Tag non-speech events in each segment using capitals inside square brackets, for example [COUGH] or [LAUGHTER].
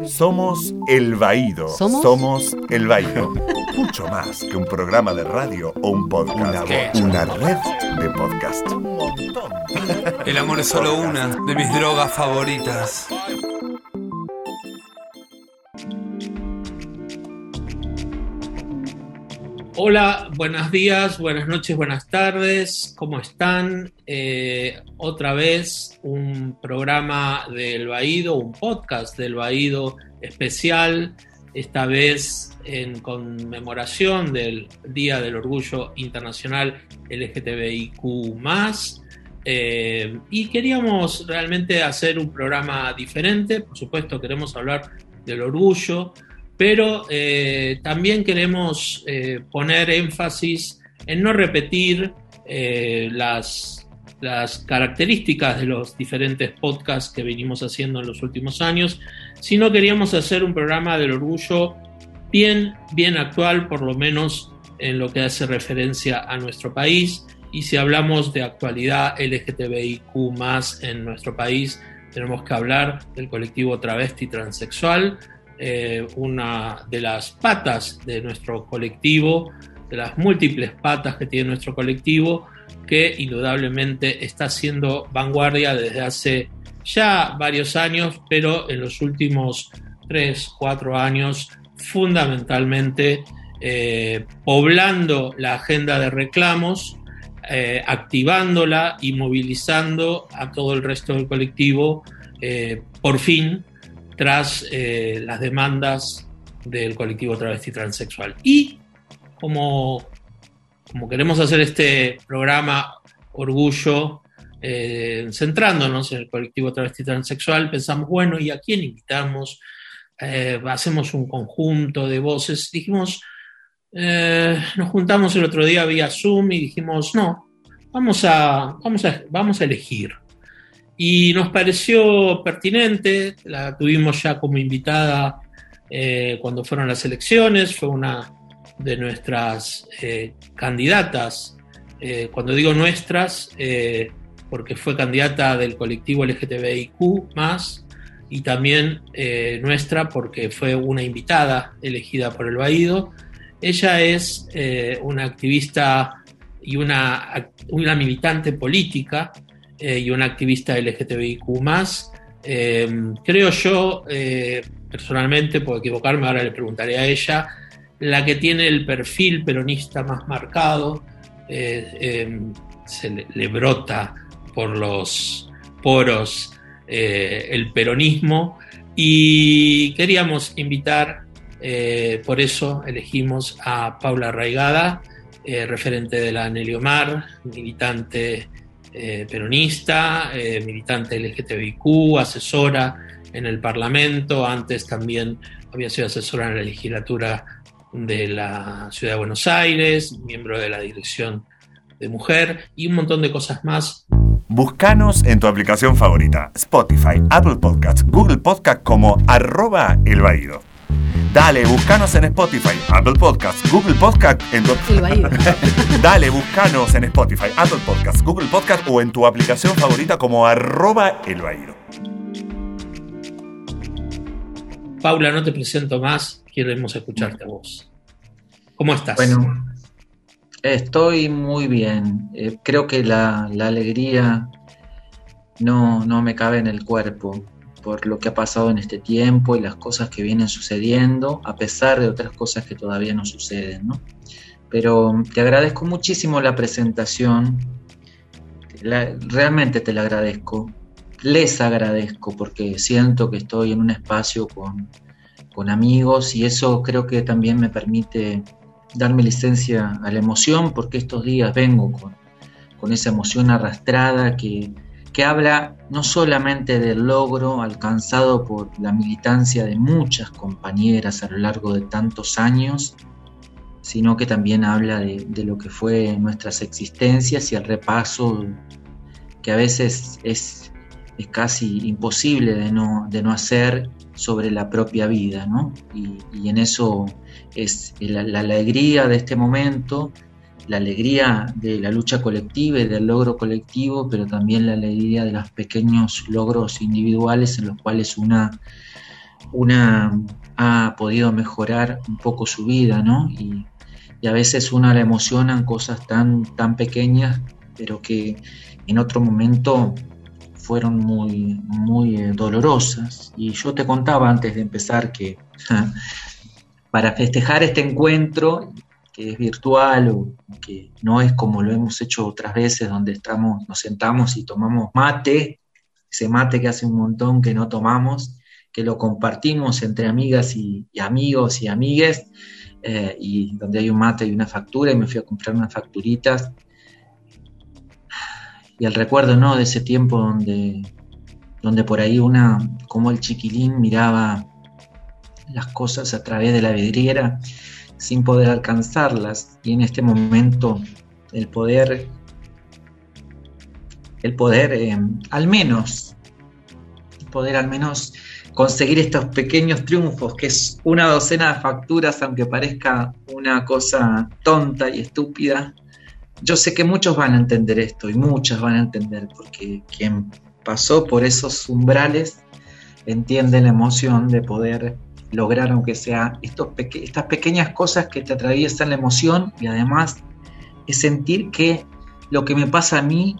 Somos El Baído. ¿Somos? El Baído. Mucho más que un programa de radio o un podcast. Una, red de podcast. Un montón. El amor es solo una de mis drogas favoritas. Hola, buenos días, buenas noches, buenas tardes, ¿cómo están? Eh, otra vez un programa del Baído, un podcast del Baído especial, esta vez en conmemoración del Día del Orgullo Internacional LGTBIQ. Eh, y queríamos realmente hacer un programa diferente, por supuesto queremos hablar del orgullo, pero eh, también queremos eh, poner énfasis en no repetir eh, las, características de los diferentes podcasts que venimos haciendo en los últimos años, sino queríamos hacer un programa del orgullo bien, bien actual, por lo menos en lo que hace referencia a nuestro país. Y si hablamos de actualidad LGTBIQ en nuestro país, tenemos que hablar del colectivo travesti transexual, eh, una de las patas de nuestro colectivo, de las múltiples patas que tiene nuestro colectivo, que indudablemente está siendo vanguardia desde hace ya varios años, pero en los últimos tres, cuatro años, fundamentalmente eh, poblando la agenda de reclamos, eh, activándola y movilizando a todo el resto del colectivo, por fin, tras eh, las demandas del colectivo travesti transexual. Y como, como queremos hacer este programa Orgullo, eh, centrándonos en el colectivo travesti transexual, pensamos, bueno, ¿y a quién invitamos? Eh, hacemos un conjunto de voces. Dijimos, nos juntamos el otro día vía Zoom y dijimos, no, vamos a, vamos a, vamos a elegir y nos pareció pertinente, la tuvimos ya como invitada eh, cuando fueron las elecciones, fue una de nuestras eh, candidatas, eh, cuando digo nuestras, porque fue candidata del colectivo LGTBIQ más, y también nuestra porque fue una invitada elegida por el Baído. Ella es una activista y una, una militante política eh, y una activista LGTBIQ. Eh, creo yo, eh, personalmente, puedo equivocarme, ahora le preguntaré a ella, la que tiene el perfil peronista más marcado, se le, brota por los poros el peronismo y queríamos invitar, por eso elegimos a Paula Raigada, referente de la Neliomar, militante eh, peronista, eh, militante LGTBIQ, asesora en el Parlamento, antes también había sido asesora en la legislatura de la Ciudad de Buenos Aires, miembro de la Dirección de Mujer y un montón de cosas más. Búscanos en tu aplicación favorita, Spotify, Apple Podcasts, Google Podcasts como arroba el Dale, búscanos en Spotify, Apple Podcasts, Google Podcasts, en tu... [LAUGHS] Dale, búscanos en Spotify, Apple Podcasts, Google Podcasts o en tu aplicación favorita como arroba el Paula, no te presento más, queremos escucharte a vos. ¿Cómo estás? Bueno, estoy muy bien. Eh, creo que la, alegría no, no me cabe en el cuerpo por lo que ha pasado en este tiempo y las cosas que vienen sucediendo, a pesar de otras cosas que todavía no suceden. ¿no? Pero te agradezco muchísimo la presentación, realmente te la agradezco, les agradezco porque siento que estoy en un espacio con, con amigos y eso creo que también me permite darme licencia a la emoción porque estos días vengo con, con esa emoción arrastrada que que habla no solamente del logro alcanzado por la militancia de muchas compañeras a lo largo de tantos años, sino que también habla de, lo que fue nuestras existencias y el repaso que a veces es, casi imposible de no, de no hacer sobre la propia vida, y, en eso es la alegría de este momento la alegría de la lucha colectiva y del logro colectivo, pero también la alegría de los pequeños logros individuales en los cuales una una ha podido mejorar un poco su vida, ¿no? Y, a veces una le emocionan cosas tan, tan pequeñas, pero que en otro momento fueron muy, muy eh, dolorosas. Y yo te contaba antes de empezar que [LAUGHS] para festejar este encuentro, que es virtual o que no es como lo hemos hecho otras veces, donde estamos, nos sentamos y tomamos mate, ese mate que hace un montón que no tomamos, que lo compartimos entre amigas y, amigos y amigues, eh, y donde hay un mate y una factura, y me fui a comprar unas facturitas. Y el recuerdo ¿no? de ese tiempo donde, donde por ahí una, como el chiquilín miraba las cosas a través de la vidriera sin poder alcanzarlas, y en este momento el poder, el poder eh, al menos, poder al menos conseguir estos pequeños triunfos, que es una docena de facturas, aunque parezca una cosa tonta y estúpida. Yo sé que muchos van a entender esto y muchas van a entender, porque quien pasó por esos umbrales entiende la emoción de poder lograr, aunque sea estas pequeñas cosas que te atraviesan la emoción y además es sentir que lo que me pasa a mí,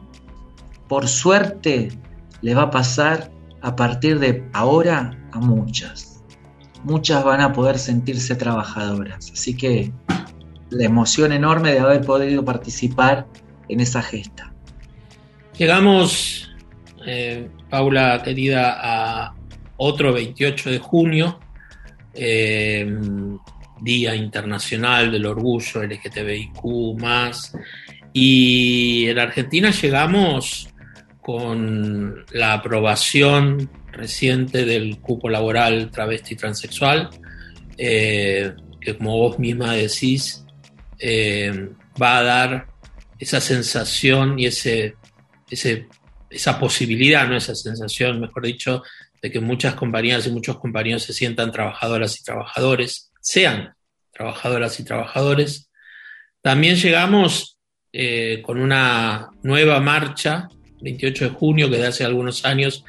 por suerte, le va a pasar a partir de ahora a muchas. Muchas van a poder sentirse trabajadoras. Así que la emoción enorme de haber podido participar en esa gesta. Llegamos, eh, Paula querida, a otro 28 de junio, eh, Día Internacional del Orgullo LGTBIQ y en Argentina llegamos con la aprobación reciente del cupo laboral travesti transexual, eh, que como vos misma decís, eh, va a dar esa sensación y ese, esa posibilidad, no esa sensación, mejor dicho, de que muchas compañías y muchos compañeros se sientan trabajadoras y trabajadores, sean trabajadoras y trabajadores. También llegamos eh, con una nueva marcha 28 de junio, que de hace algunos años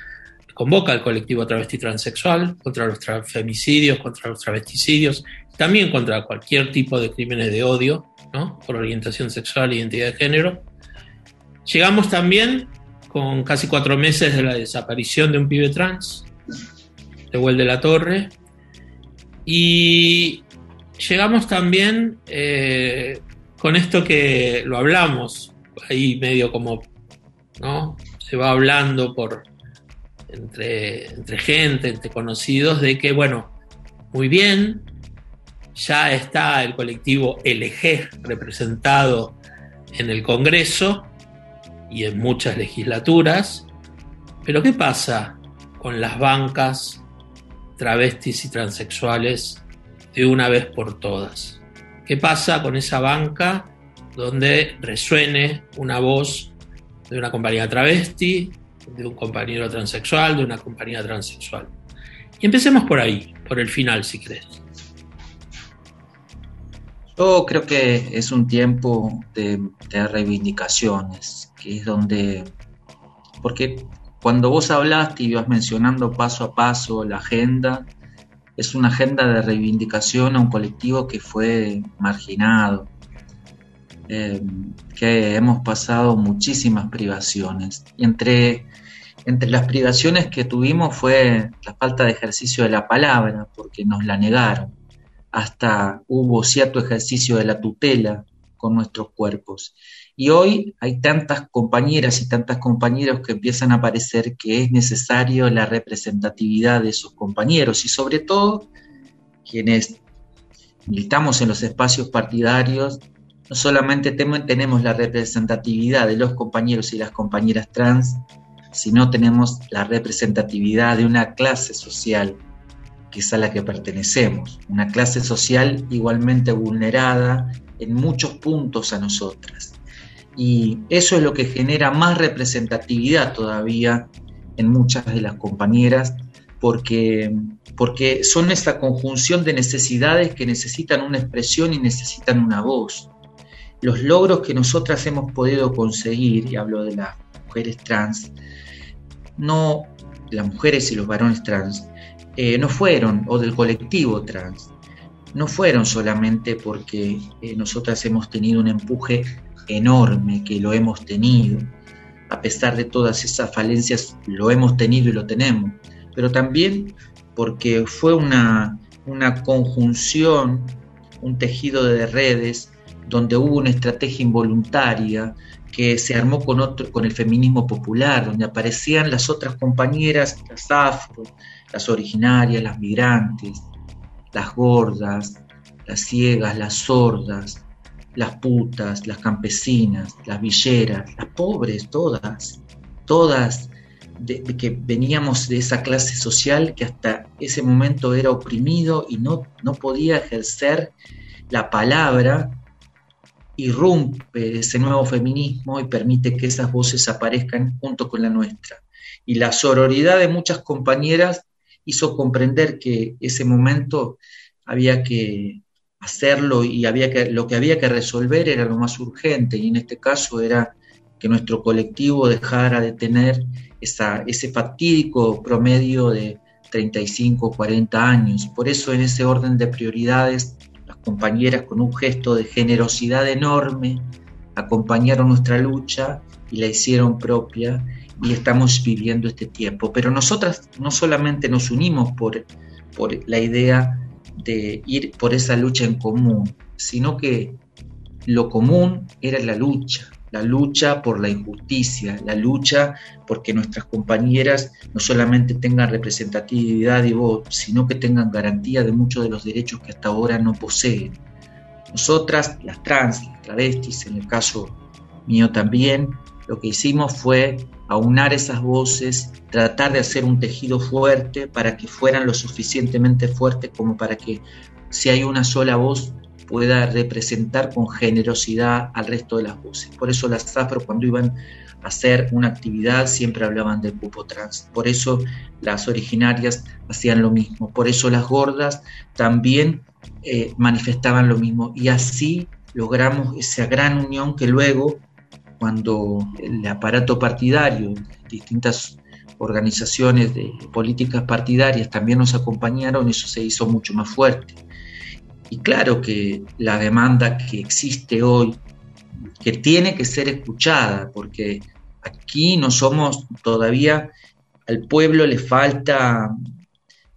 convoca al colectivo travesti transexual contra los femicidios, contra los travesticidios, también contra cualquier tipo de crímenes de odio, ¿no? por orientación sexual e identidad de género. Llegamos también con casi cuatro meses de la desaparición de un pibe trans, de Huel de la Torre, y llegamos también eh, con esto que lo hablamos ahí medio como ¿no? Se va hablando por entre, entre gente, entre conocidos, de que, bueno, muy bien, ya está el colectivo LG representado en el Congreso y en muchas legislaturas, pero ¿qué pasa con las bancas travestis y transexuales de una vez por todas? ¿Qué pasa con esa banca donde resuene una voz de una compañía travesti, de un compañero transexual, de una compañía transexual. Y empecemos por ahí, por el final, si crees. Yo creo que es un tiempo de, reivindicaciones, que es donde, porque cuando vos hablaste y ibas mencionando paso a paso la agenda, es una agenda de reivindicación a un colectivo que fue marginado, eh, que hemos pasado muchísimas privaciones. Y entre, entre las privaciones que tuvimos fue la falta de ejercicio de la palabra, porque nos la negaron. Hasta hubo cierto ejercicio de la tutela con nuestros cuerpos. Y hoy hay tantas compañeras y tantos compañeros que empiezan a parecer que es necesario la representatividad de esos compañeros y sobre todo quienes militamos en los espacios partidarios no solamente tenemos la representatividad de los compañeros y las compañeras trans, sino tenemos la representatividad de una clase social que es a la que pertenecemos, una clase social igualmente vulnerada en muchos puntos a nosotras. Y eso es lo que genera más representatividad todavía en muchas de las compañeras, porque, porque son esa conjunción de necesidades que necesitan una expresión y necesitan una voz. Los logros que nosotras hemos podido conseguir, y hablo de las mujeres trans, no las mujeres y los varones trans, eh, no fueron, o del colectivo trans, no fueron solamente porque eh, nosotras hemos tenido un empuje enorme, que lo hemos tenido, a pesar de todas esas falencias, lo hemos tenido y lo tenemos, pero también porque fue una, una conjunción, un tejido de redes, donde hubo una estrategia involuntaria que se armó con, otro, con el feminismo popular, donde aparecían las otras compañeras, las afro, las originarias, las migrantes, las gordas, las ciegas, las sordas, las putas, las campesinas, las villeras, las pobres, todas, todas de, que veníamos de esa clase social que hasta ese momento era oprimido y no, no podía ejercer la palabra, irrumpe ese nuevo feminismo y permite que esas voces aparezcan junto con la nuestra. Y la sororidad de muchas compañeras hizo comprender que ese momento había que hacerlo y había que, lo que había que resolver era lo más urgente y en este caso era que nuestro colectivo dejara de tener esa, ese fatídico promedio de 35 o 40 años. Por eso en ese orden de prioridades, las compañeras con un gesto de generosidad enorme acompañaron nuestra lucha y la hicieron propia y estamos viviendo este tiempo. Pero nosotras no solamente nos unimos por, por la idea de ir por esa lucha en común, sino que lo común era la lucha, la lucha por la injusticia, la lucha porque nuestras compañeras no solamente tengan representatividad y voz, sino que tengan garantía de muchos de los derechos que hasta ahora no poseen. Nosotras, las trans, las travestis, en el caso mío también, lo que hicimos fue aunar esas voces, tratar de hacer un tejido fuerte para que fueran lo suficientemente fuertes como para que si hay una sola voz pueda representar con generosidad al resto de las voces. Por eso las afro cuando iban a hacer una actividad siempre hablaban del cupo trans. Por eso las originarias hacían lo mismo. Por eso las gordas también eh, manifestaban lo mismo. Y así logramos esa gran unión que luego cuando el aparato partidario, distintas organizaciones de políticas partidarias también nos acompañaron, eso se hizo mucho más fuerte. Y claro que la demanda que existe hoy, que tiene que ser escuchada, porque aquí no somos todavía, al pueblo le falta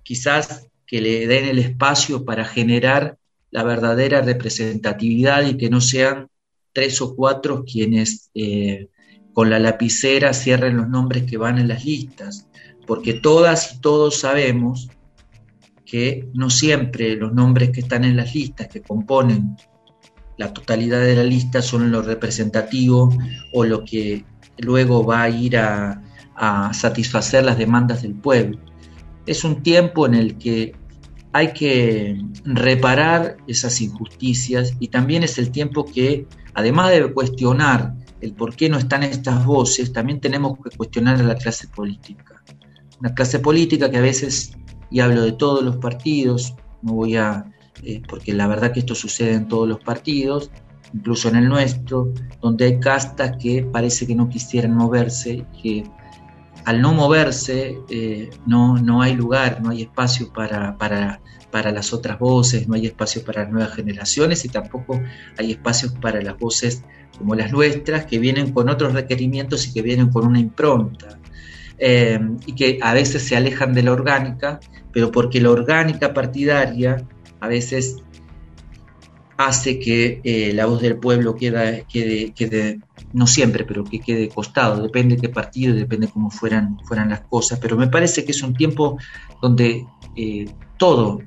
quizás que le den el espacio para generar la verdadera representatividad y que no sean tres o cuatro quienes eh, con la lapicera cierren los nombres que van en las listas, porque todas y todos sabemos que no siempre los nombres que están en las listas, que componen la totalidad de la lista, son lo representativo o lo que luego va a ir a, a satisfacer las demandas del pueblo. Es un tiempo en el que hay que reparar esas injusticias y también es el tiempo que, además de cuestionar el por qué no están estas voces, también tenemos que cuestionar a la clase política. Una clase política que a veces, y hablo de todos los partidos, no voy a, eh, porque la verdad que esto sucede en todos los partidos, incluso en el nuestro, donde hay castas que parece que no quisieran moverse, que al no moverse eh, no, no hay lugar, no hay espacio para, para, para, las otras voces, no hay espacio para nuevas generaciones y tampoco hay espacios para las voces como las nuestras que vienen con otros requerimientos y que vienen con una impronta. Eh, y que a veces se alejan de la orgánica, pero porque la orgánica partidaria a veces hace que eh, la voz del pueblo quede, quede, no siempre, pero que quede costado, depende de qué partido, depende cómo fueran, fueran las cosas, pero me parece que es un tiempo donde eh, todo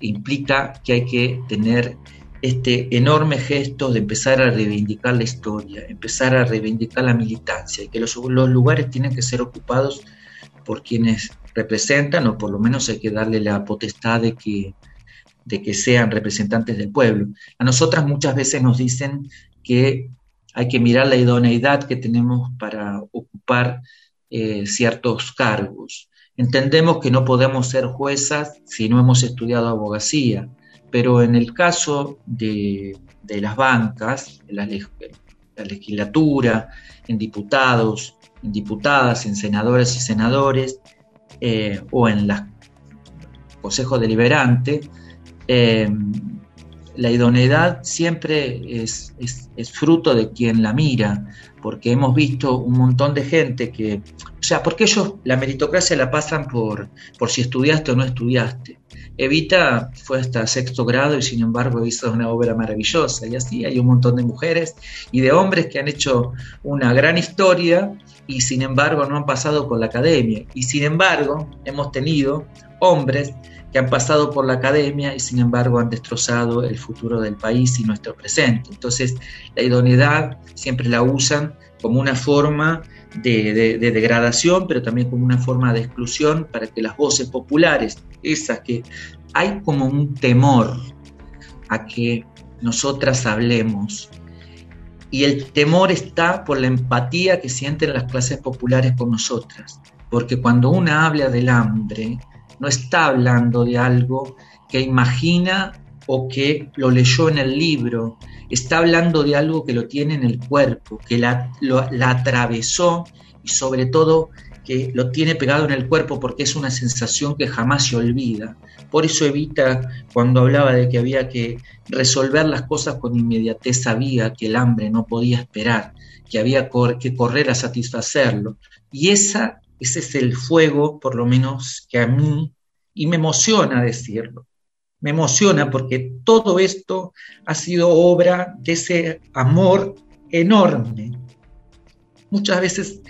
implica que hay que tener este enorme gesto de empezar a reivindicar la historia, empezar a reivindicar la militancia y que los, los lugares tienen que ser ocupados por quienes representan o por lo menos hay que darle la potestad de que de que sean representantes del pueblo. A nosotras muchas veces nos dicen que hay que mirar la idoneidad que tenemos para ocupar eh, ciertos cargos. Entendemos que no podemos ser juezas si no hemos estudiado abogacía, pero en el caso de, las bancas, en la, legislatura, en diputados, en diputadas, en senadoras y senadores, eh, o en las Consejo Deliberante, eh, la idoneidad siempre es, fruto de quien la mira, porque hemos visto un montón de gente que, o sea, porque ellos la meritocracia la pasan por, por si estudiaste o no estudiaste. Evita fue hasta sexto grado y sin embargo hizo una obra maravillosa y así hay un montón de mujeres y de hombres que han hecho una gran historia y sin embargo no han pasado por la academia y sin embargo hemos tenido hombres que han pasado por la academia y sin embargo han destrozado el futuro del país y nuestro presente. Entonces, la idoneidad siempre la usan como una forma de, degradación, pero también como una forma de exclusión para que las voces populares, esas que hay como un temor a que nosotras hablemos. Y el temor está por la empatía que sienten las clases populares con nosotras. Porque cuando una habla del hambre, no está hablando de algo que imagina o que lo leyó en el libro, está hablando de algo que lo tiene en el cuerpo, que la, atravesó y sobre todo que lo tiene pegado en el cuerpo porque es una sensación que jamás se olvida. Por eso Evita, cuando hablaba de que había que resolver las cosas con inmediatez, sabía que el hambre no podía esperar, que había que correr a satisfacerlo. Y esa ese es el fuego, por lo menos que a mí, y me emociona decirlo, me emociona porque todo esto ha sido obra de ese amor enorme. Muchas veces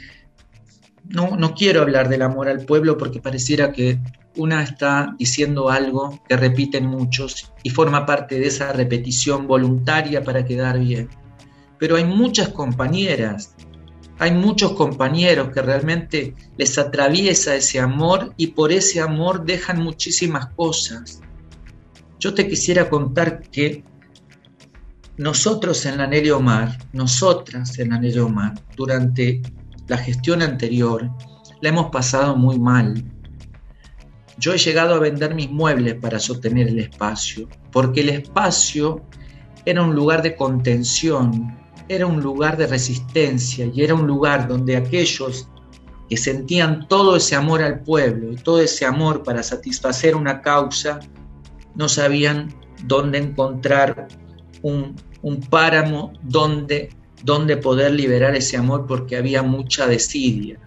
no, no quiero hablar del amor al pueblo porque pareciera que una está diciendo algo que repiten muchos y forma parte de esa repetición voluntaria para quedar bien. Pero hay muchas compañeras hay muchos compañeros que realmente les atraviesa ese amor y por ese amor dejan muchísimas cosas. Yo te quisiera contar que nosotros en la Nelly Omar, nosotras en la Nelly Omar, durante la gestión anterior, la hemos pasado muy mal. Yo he llegado a vender mis muebles para sostener el espacio, porque el espacio era un lugar de contención, era un lugar de resistencia y era un lugar donde aquellos que sentían todo ese amor al pueblo y todo ese amor para satisfacer una causa, no sabían dónde encontrar un, páramo donde, donde poder liberar ese amor porque había mucha desidia,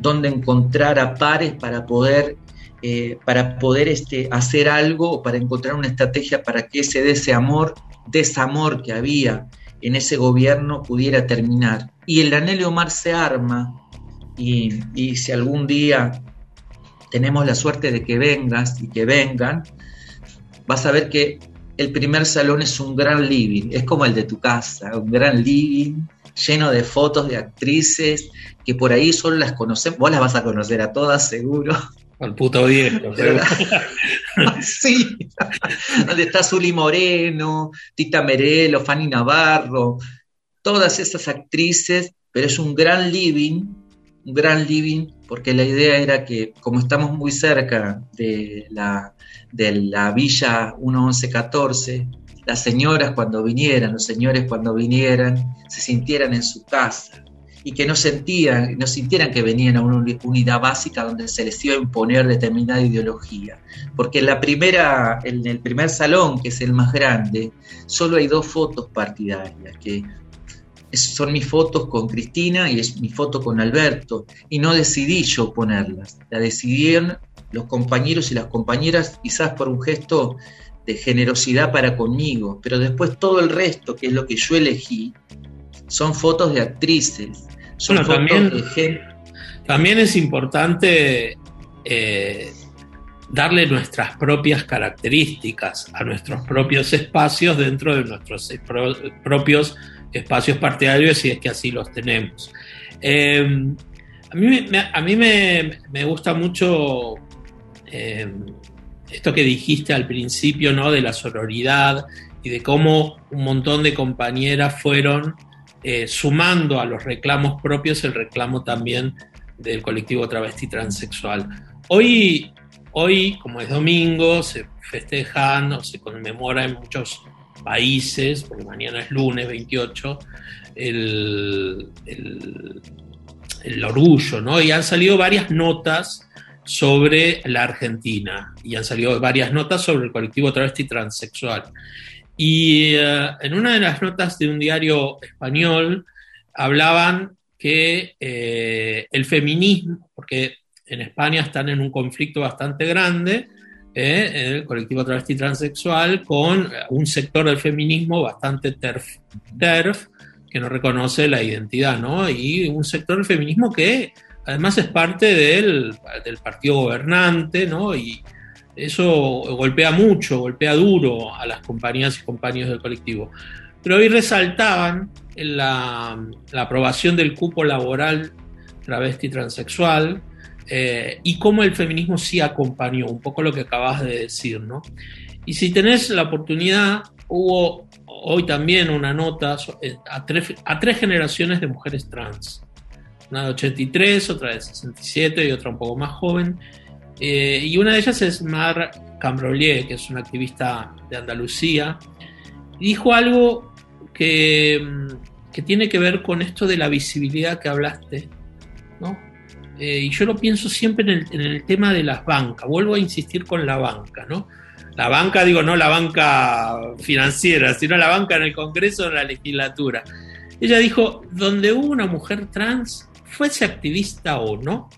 donde encontrar a pares para poder, eh, para poder este, hacer algo o para encontrar una estrategia para que ese desamor, desamor que había en ese gobierno pudiera terminar. Y el anhelo Omar se arma y, y si algún día tenemos la suerte de que vengas y que vengan, vas a ver que el primer salón es un gran living, es como el de tu casa, un gran living lleno de fotos de actrices que por ahí solo las conocemos, vos las vas a conocer a todas seguro, al puto viejo. [LAUGHS] [LAUGHS] sí. Donde está Zuli Moreno, Tita Merelo, Fanny Navarro, todas esas actrices, pero es un gran living, un gran living, porque la idea era que como estamos muy cerca de la, de la villa 1114, las señoras cuando vinieran, los señores cuando vinieran, se sintieran en su casa y que no sentían, no sintieran que venían a una unidad básica donde se les iba a imponer determinada ideología. Porque en, la primera, en el primer salón, que es el más grande, solo hay dos fotos partidarias, que son mis fotos con Cristina y es mi foto con Alberto, y no decidí yo ponerlas, la decidieron los compañeros y las compañeras quizás por un gesto de generosidad para conmigo, pero después todo el resto, que es lo que yo elegí, son fotos de actrices, bueno, también, también es importante eh, darle nuestras propias características a nuestros propios espacios dentro de nuestros propios espacios partidarios, si es que así los tenemos. Em, a mí, me, a mí me, gusta mucho em, esto que dijiste al principio, ¿no? De la sororidad y de cómo un montón de compañeras fueron eh, sumando a los reclamos propios el reclamo también del colectivo travesti transexual. Hoy, hoy, como es domingo, se festejan o se conmemora en muchos países, porque mañana es lunes 28, el, el, orgullo, ¿no? Y han salido varias notas sobre la Argentina y han salido varias notas sobre el colectivo travesti transexual. Y eh, en una de las notas de un diario español hablaban que eh, el feminismo, porque en España están en un conflicto bastante grande, eh, el colectivo travesti transexual, con un sector del feminismo bastante terf, terf, que no reconoce la identidad, ¿no? Y un sector del feminismo que además es parte del, del partido gobernante, ¿no? Y eso golpea mucho, golpea duro a las compañías y compañeros del colectivo. Pero hoy resaltaban la, aprobación del cupo laboral travesti transexual eh, y cómo el feminismo sí acompañó, un poco lo que acabas de decir, ¿no? Y si tenés la oportunidad, hubo hoy también una nota eh, a tres, a tres generaciones de mujeres trans una de 83, otra de 67 y otra un poco más joven. Eh, y una de ellas es Mar Cambrolier, que es una activista de Andalucía. dijo algo que, mm, que, tiene que ver con esto de la visibilidad que hablaste. ¿no? Eh, y yo lo pienso siempre en el, en el, tema de las bancas. Vuelvo a insistir con la banca. ¿no? La banca, digo, no la banca financiera, sino la banca en el Congreso, en la legislatura. Ella dijo, donde hubo una mujer trans, fuese activista o no,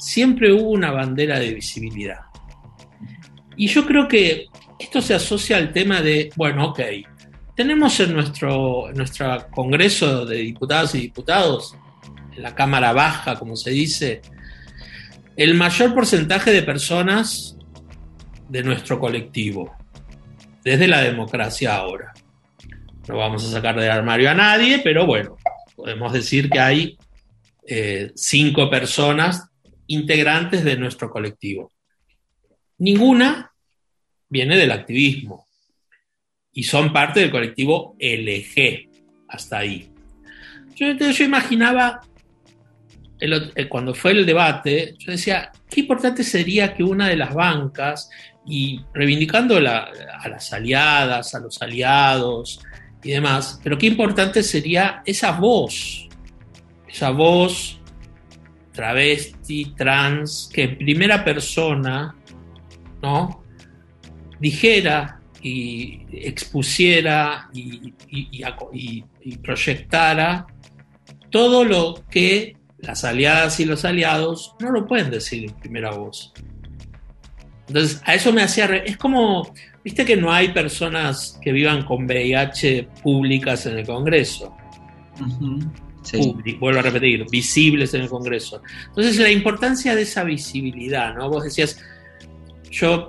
siempre hubo una bandera de visibilidad. Y yo creo que esto se asocia al tema de, bueno, ok, tenemos en nuestro, nuestro Congreso de Diputadas y Diputados, en la Cámara Baja, como se dice, el mayor porcentaje de personas de nuestro colectivo, desde la democracia ahora. No vamos a sacar del armario a nadie, pero bueno, podemos decir que hay eh, cinco personas integrantes de nuestro colectivo. Ninguna viene del activismo y son parte del colectivo LG, hasta ahí. Yo, yo imaginaba, eh, cuando fue el debate, yo decía, qué importante sería que una de las bancas, y reivindicando a las aliadas, a los aliados y demás, pero qué importante sería esa voz esa voz travesti, trans, que en primera persona, ¿no? Dijera y expusiera y, proyectara todo lo que las aliadas y los aliados no lo pueden decir en primera voz. Entonces, a eso me hacía... Es como, viste que no hay personas que vivan con VIH públicas en el Congreso vuelvo a repetir, visibles en el Congreso. Entonces, la importancia de esa visibilidad, ¿no? Vos decías, yo,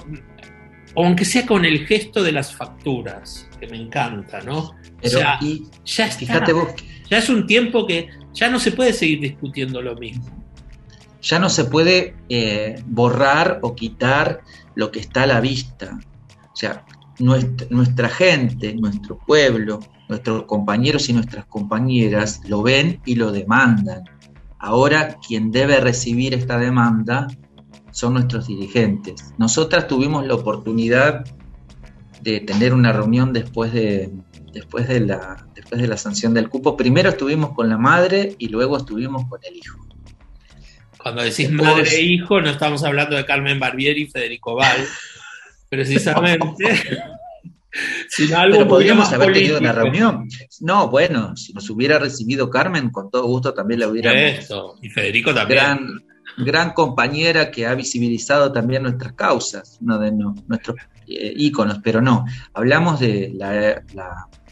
aunque sea con el gesto de las facturas, que me encanta, ¿no? Pero, o sea, ya Fíjate vos. Ya es un tiempo que ya no se puede seguir discutiendo lo mismo. Ya no se puede eh, borrar o quitar lo que está a la vista. O sea, nuestra, nuestra gente, nuestro pueblo, nuestros compañeros y nuestras compañeras lo ven y lo demandan. Ahora quien debe recibir esta demanda son nuestros dirigentes. Nosotras tuvimos la oportunidad de tener una reunión después de, después de, la, después de la sanción del cupo. Primero estuvimos con la madre y luego estuvimos con el hijo. Cuando decís madre e hijo, no estamos hablando de Carmen Barbieri y Federico Val, [LAUGHS] precisamente. Pero podríamos haber tenido una reunión. No, bueno, si nos hubiera recibido Carmen, con todo gusto también la hubiéramos. Eso, y Federico también. Gran, gran compañera que ha visibilizado también nuestras causas, uno de nuestros eh, íconos, pero no. Hablamos de la,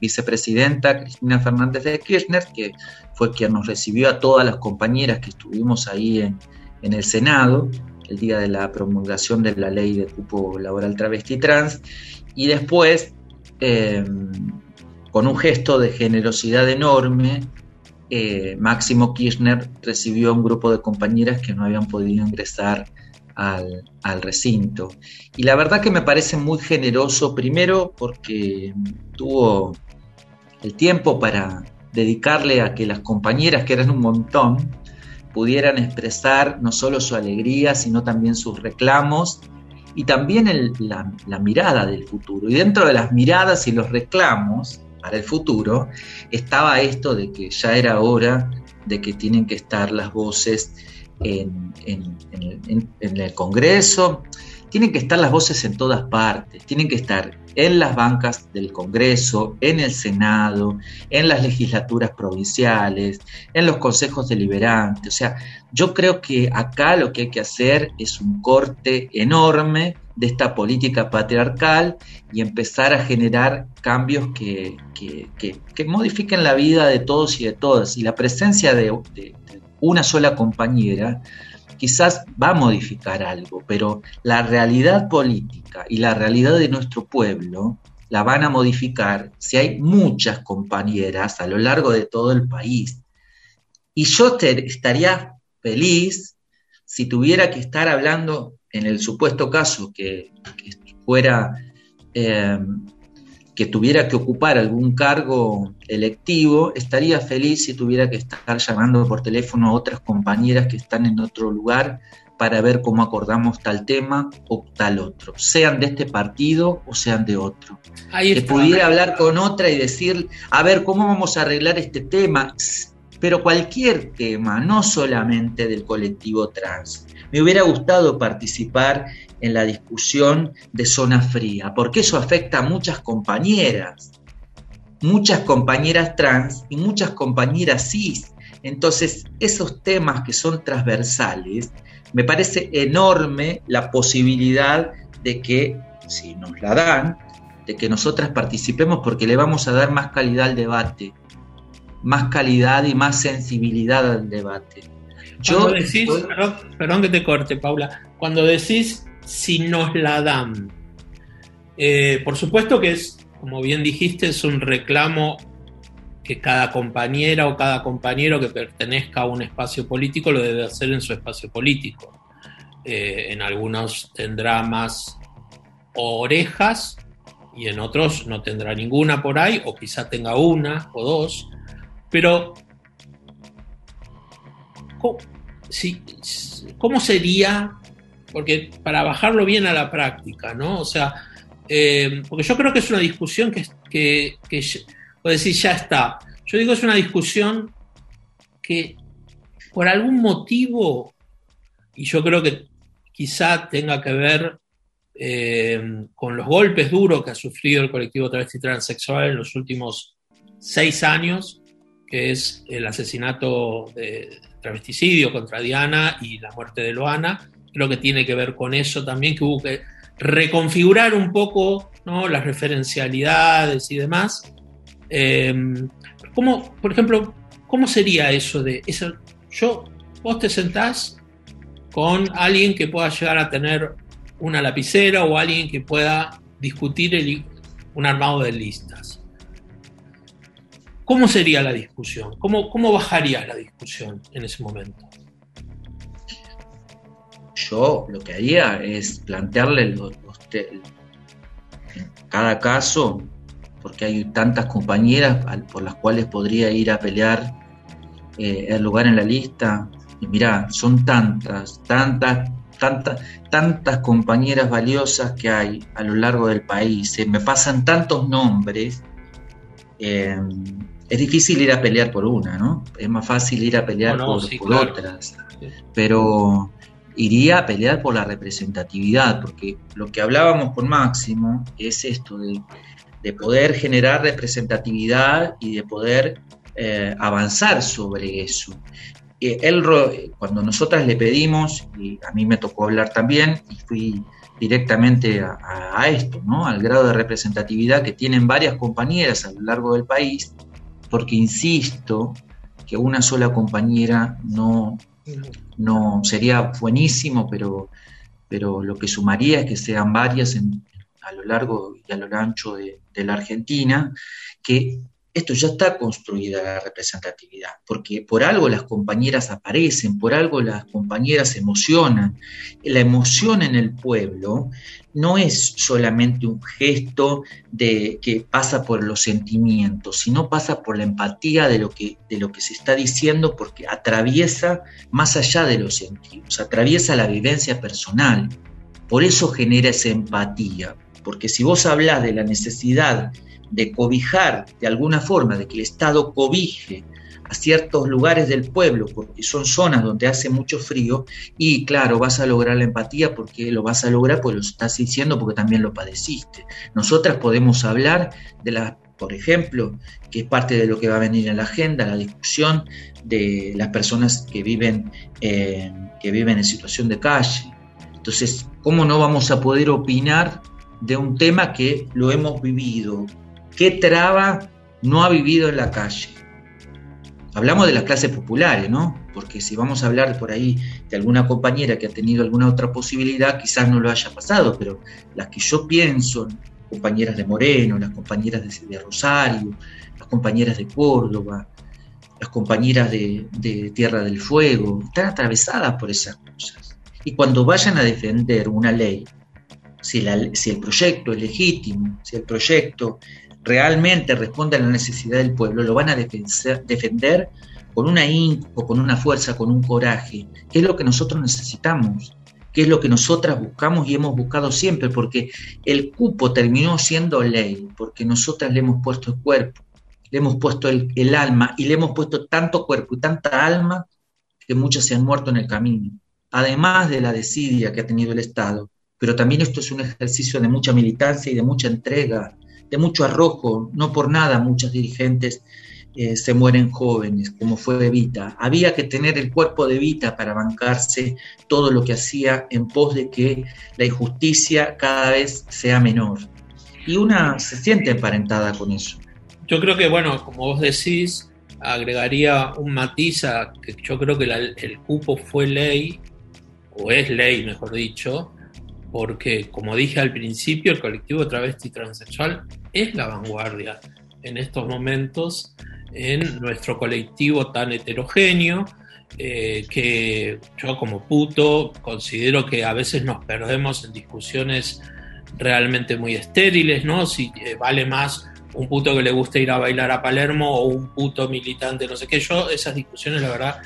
vicepresidenta Cristina Fernández de Kirchner, que fue quien nos recibió a todas las compañeras que estuvimos ahí en, en el Senado el día de la promulgación de la ley de cupo laboral travesti trans y después, eh, con un gesto de generosidad enorme, eh, Máximo Kirchner recibió a un grupo de compañeras que no habían podido ingresar al, recinto. Y la verdad que me parece muy generoso, primero porque tuvo el tiempo para dedicarle a que las compañeras, que eran un montón, pudieran expresar no solo su alegría, sino también sus reclamos y también la, mirada del futuro. Y dentro de las miradas y los reclamos para el futuro estaba esto de que ya era hora de que tienen que estar las voces en, el Congreso, tienen que estar las voces en todas partes, tienen que estar en las bancas del Congreso, en el Senado, en las legislaturas provinciales, en los consejos deliberantes. O sea, yo creo que acá lo que hay que hacer es un corte enorme de esta política patriarcal y empezar a generar cambios que, modifiquen la vida de todos y de todas. Y la presencia de una sola compañera quizás va a modificar algo, pero la realidad política y la realidad de nuestro pueblo la van a modificar si hay muchas compañeras a lo largo de todo el país. Y yo estaría feliz si tuviera que estar hablando, en el supuesto caso que, fuera eh, que tuviera que ocupar algún cargo electivo, estaría feliz si tuviera que estar llamando por teléfono a otras compañeras que están en otro lugar para ver cómo acordamos tal tema o tal otro, sean de este partido o sean de otro. que pudiera hablar con otra y decir, a ver, ¿cómo vamos a arreglar este tema? Pero cualquier tema, no solamente del colectivo trans. Me hubiera gustado participar en la discusión de zona fría, porque eso afecta a muchas compañeras, muchas compañeras trans y muchas compañeras cis. Entonces, esos temas que son transversales, me parece enorme la posibilidad de que, si nos la dan, de que nosotras participemos porque le vamos a dar más calidad al debate, más calidad y más sensibilidad al debate. Yo, decís, perdón, que te corte, Paula, cuando decís si nos la dan. Eh, por supuesto que es, como bien dijiste, es un reclamo que cada compañera o cada compañero que pertenezca a un espacio político lo debe hacer en su espacio político. Eh, en algunos tendrá más orejas y en otros no tendrá ninguna por ahí, o quizá tenga una o dos, pero ¿cómo sería porque para bajarlo bien a la práctica, ¿no? O sea, eh, porque yo creo que es una discusión que, que, que decir, ya está. Yo digo, es una discusión que por algún motivo, y yo creo que quizá tenga que ver eh, con los golpes duros que ha sufrido el colectivo travesti transexual en los últimos seis años, que es el asesinato de travesticidio contra Diana y la muerte de Loana, creo que tiene que ver con eso también, que hubo que reconfigurar un poco ¿no? las referencialidades y demás. Eh, ¿cómo, por ejemplo, ¿cómo sería eso de eso? Yo, vos te sentás con alguien que pueda llegar a tener una lapicera o alguien que pueda discutir un armado de listas. ¿Cómo sería la discusión? ¿Cómo, cómo bajaría la discusión en ese momento? Yo lo que haría es plantearle los, en cada caso, porque hay tantas compañeras por las cuales podría ir a pelear eh, el lugar en la lista. Y mira, son tantas, tantas, tantas, tantas compañeras valiosas que hay a lo largo del país. me pasan tantos nombres. Eh, es difícil ir a pelear por una, ¿no? Es más fácil ir a pelear por, otras. Pero iría a pelear por la representatividad, porque lo que hablábamos con Máximo es esto de, poder generar representatividad y de poder eh, avanzar sobre eso. Eh, cuando nosotras le pedimos, y a mí me tocó hablar también, y fui directamente a, a, esto, ¿no? al grado de representatividad que tienen varias compañeras a lo largo del país, porque insisto que una sola compañera no, no sería buenísimo, pero, pero lo que sumaría es que sean varias a lo largo y a lo ancho de, de la Argentina, que esto ya está construida la representatividad, porque por algo las compañeras aparecen, por algo las compañeras emocionan. La emoción en el pueblo no es solamente un gesto de, que pasa por los sentimientos, sino pasa por la empatía de lo, que, de lo que se está diciendo, porque atraviesa más allá de los sentidos, atraviesa la vivencia personal. Por eso genera esa empatía, porque si vos hablas de la necesidad de cobijar de alguna forma, de que el Estado cobije a ciertos lugares del pueblo, porque son zonas donde hace mucho frío, y claro, vas a lograr la empatía porque lo vas a lograr, pues lo estás diciendo porque también lo padeciste. Nosotras podemos hablar de la, por ejemplo, que es parte de lo que va a venir en la agenda, la discusión de las personas que viven, eh, que viven en situación de calle. Entonces, ¿cómo no vamos a poder opinar de un tema que lo hemos vivido? ¿Qué traba no ha vivido en la calle? Hablamos de las clases populares, ¿no? Porque si vamos a hablar por ahí de alguna compañera que ha tenido alguna otra posibilidad, quizás no lo haya pasado, pero las que yo pienso, compañeras de Moreno, las compañeras de, Rosario, las compañeras de Córdoba, las compañeras de, Tierra del Fuego, están atravesadas por esas cosas. Y cuando vayan a defender una ley, si, si el proyecto es legítimo, si el proyecto realmente responde a la necesidad del pueblo, lo van a defender con una o con una fuerza, con un coraje, que es lo que nosotros necesitamos, que es lo que nosotras buscamos y hemos buscado siempre, porque el cupo terminó siendo ley, porque nosotras le hemos puesto el cuerpo, le hemos puesto el, el alma y le hemos puesto tanto cuerpo y tanta alma que muchas se han muerto en el camino, además de la desidia que ha tenido el Estado. Pero también esto es un ejercicio de mucha militancia y de mucha entrega de mucho arrojo, no por nada muchos dirigentes eh, se mueren jóvenes, como fue Evita. Había que tener el cuerpo de Evita para bancarse todo lo que hacía en pos de que la injusticia cada vez sea menor. Y una se siente emparentada con eso. Yo creo que, bueno, como vos decís, agregaría un matiz a que yo creo que el cupo fue ley, o es ley, mejor dicho, porque, como dije al principio, el colectivo travesti transexual es la vanguardia en estos momentos en nuestro colectivo tan heterogéneo, eh, que yo como puto considero que a veces nos perdemos en discusiones realmente muy estériles, ¿no? Si eh, vale más un puto que le gusta ir a bailar a Palermo o un puto militante, no sé qué, yo esas discusiones la verdad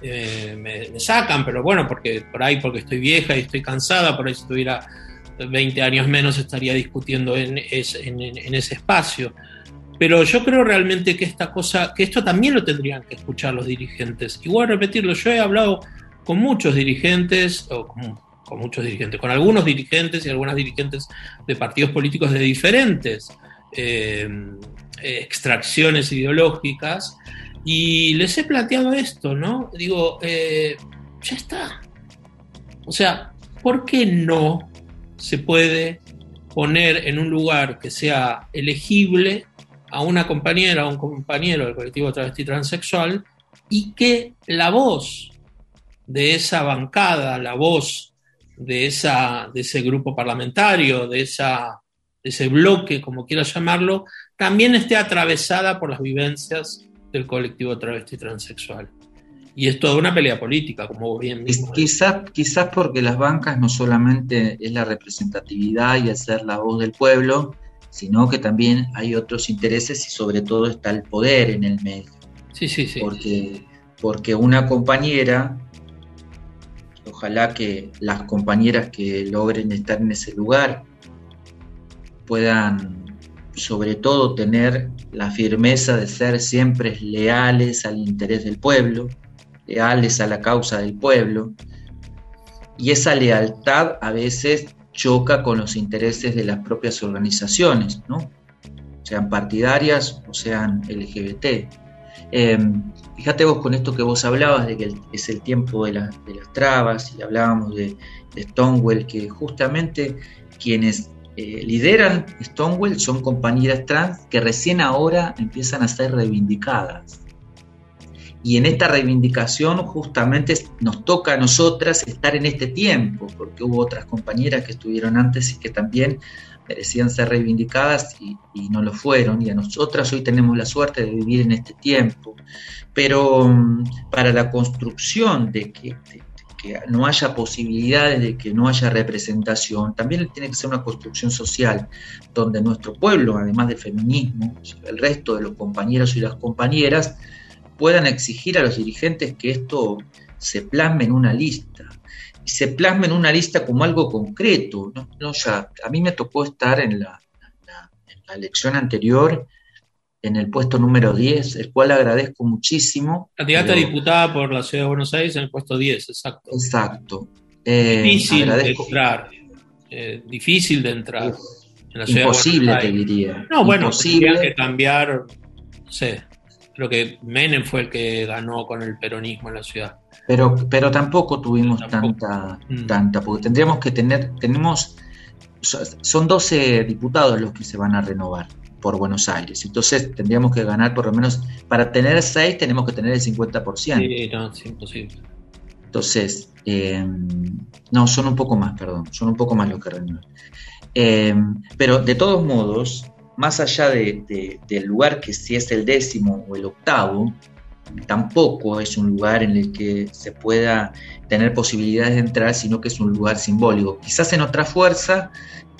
eh, me, sacan, pero bueno, porque por ahí porque estoy vieja y estoy cansada, por ahí si estuviera 20 años menos estaría discutiendo en, ese espacio. Pero yo creo realmente que esta cosa, que esto también lo tendrían que escuchar los dirigentes. Igual repetirlo, yo he hablado con muchos dirigentes, o con, muchos dirigentes, con algunos dirigentes y algunas dirigentes de partidos políticos de diferentes eh, extracciones ideológicas, y les he planteado esto, ¿no? Digo, eh, ya está. O sea, ¿por qué no se puede poner en un lugar que sea elegible a una compañera o un compañero del colectivo travesti transexual y que la voz de esa bancada, la voz de, esa, de ese grupo parlamentario, de, esa, de ese bloque, como quieras llamarlo, también esté atravesada por las vivencias del colectivo travesti transexual. Y es toda una pelea política, como bien. Quizás, quizás porque las bancas no solamente es la representatividad y hacer la voz del pueblo, sino que también hay otros intereses y sobre todo está el poder en el medio. Sí, sí, sí. Porque, porque una compañera, ojalá que las compañeras que logren estar en ese lugar puedan sobre todo tener la firmeza de ser siempre leales al interés del pueblo, leales a la causa del pueblo, y esa lealtad a veces choca con los intereses de las propias organizaciones, ¿no? sean partidarias o sean LGBT. Em, fíjate vos con esto que vos hablabas de que es el tiempo de, las trabas y hablábamos de, de Stonewall, que justamente quienes eh, lideran Stonewall son compañeras trans que recién ahora empiezan a ser reivindicadas. Y en esta reivindicación justamente nos toca a nosotras estar en este tiempo, porque hubo otras compañeras que estuvieron antes y que también merecían ser reivindicadas y, no lo fueron. Y a nosotras hoy tenemos la suerte de vivir en este tiempo. Pero mm, para la construcción de que, que no haya posibilidades de que no haya representación, también tiene que ser una construcción social donde nuestro pueblo, además del feminismo, el resto de los compañeros y las compañeras, puedan exigir a los dirigentes que esto se plasme en una lista. se plasma en una lista como algo concreto. a mí me tocó estar en la, en la elección anterior en el puesto número 10, el cual agradezco muchísimo. Candidata pero... diputada por la Ciudad de Buenos Aires en el puesto 10, exacto. Exacto. Eh, difícil agradezco. de entrar. Eh, difícil de entrar. En la ciudad imposible, te diría. No, bueno, imposible. que cambiar, no sé, creo que Menem fue el que ganó con el peronismo en la ciudad. Pero, pero tampoco tuvimos tampoco. tanta, mm. tanta, porque tendríamos que tener, tenemos, son 12 diputados los que se van a renovar por Buenos Aires. Entonces tendríamos que ganar por lo menos, para tener 6 tenemos que tener el 50%. Sí, no, es imposible. Entonces, eh, no, son un poco más, perdón, son un poco más los que renuevan. Eh, pero de todos modos, más allá de, de, del lugar que si es el décimo o el octavo, tampoco es un lugar en el que se pueda tener posibilidades de entrar, sino que es un lugar simbólico. Quizás en otra fuerza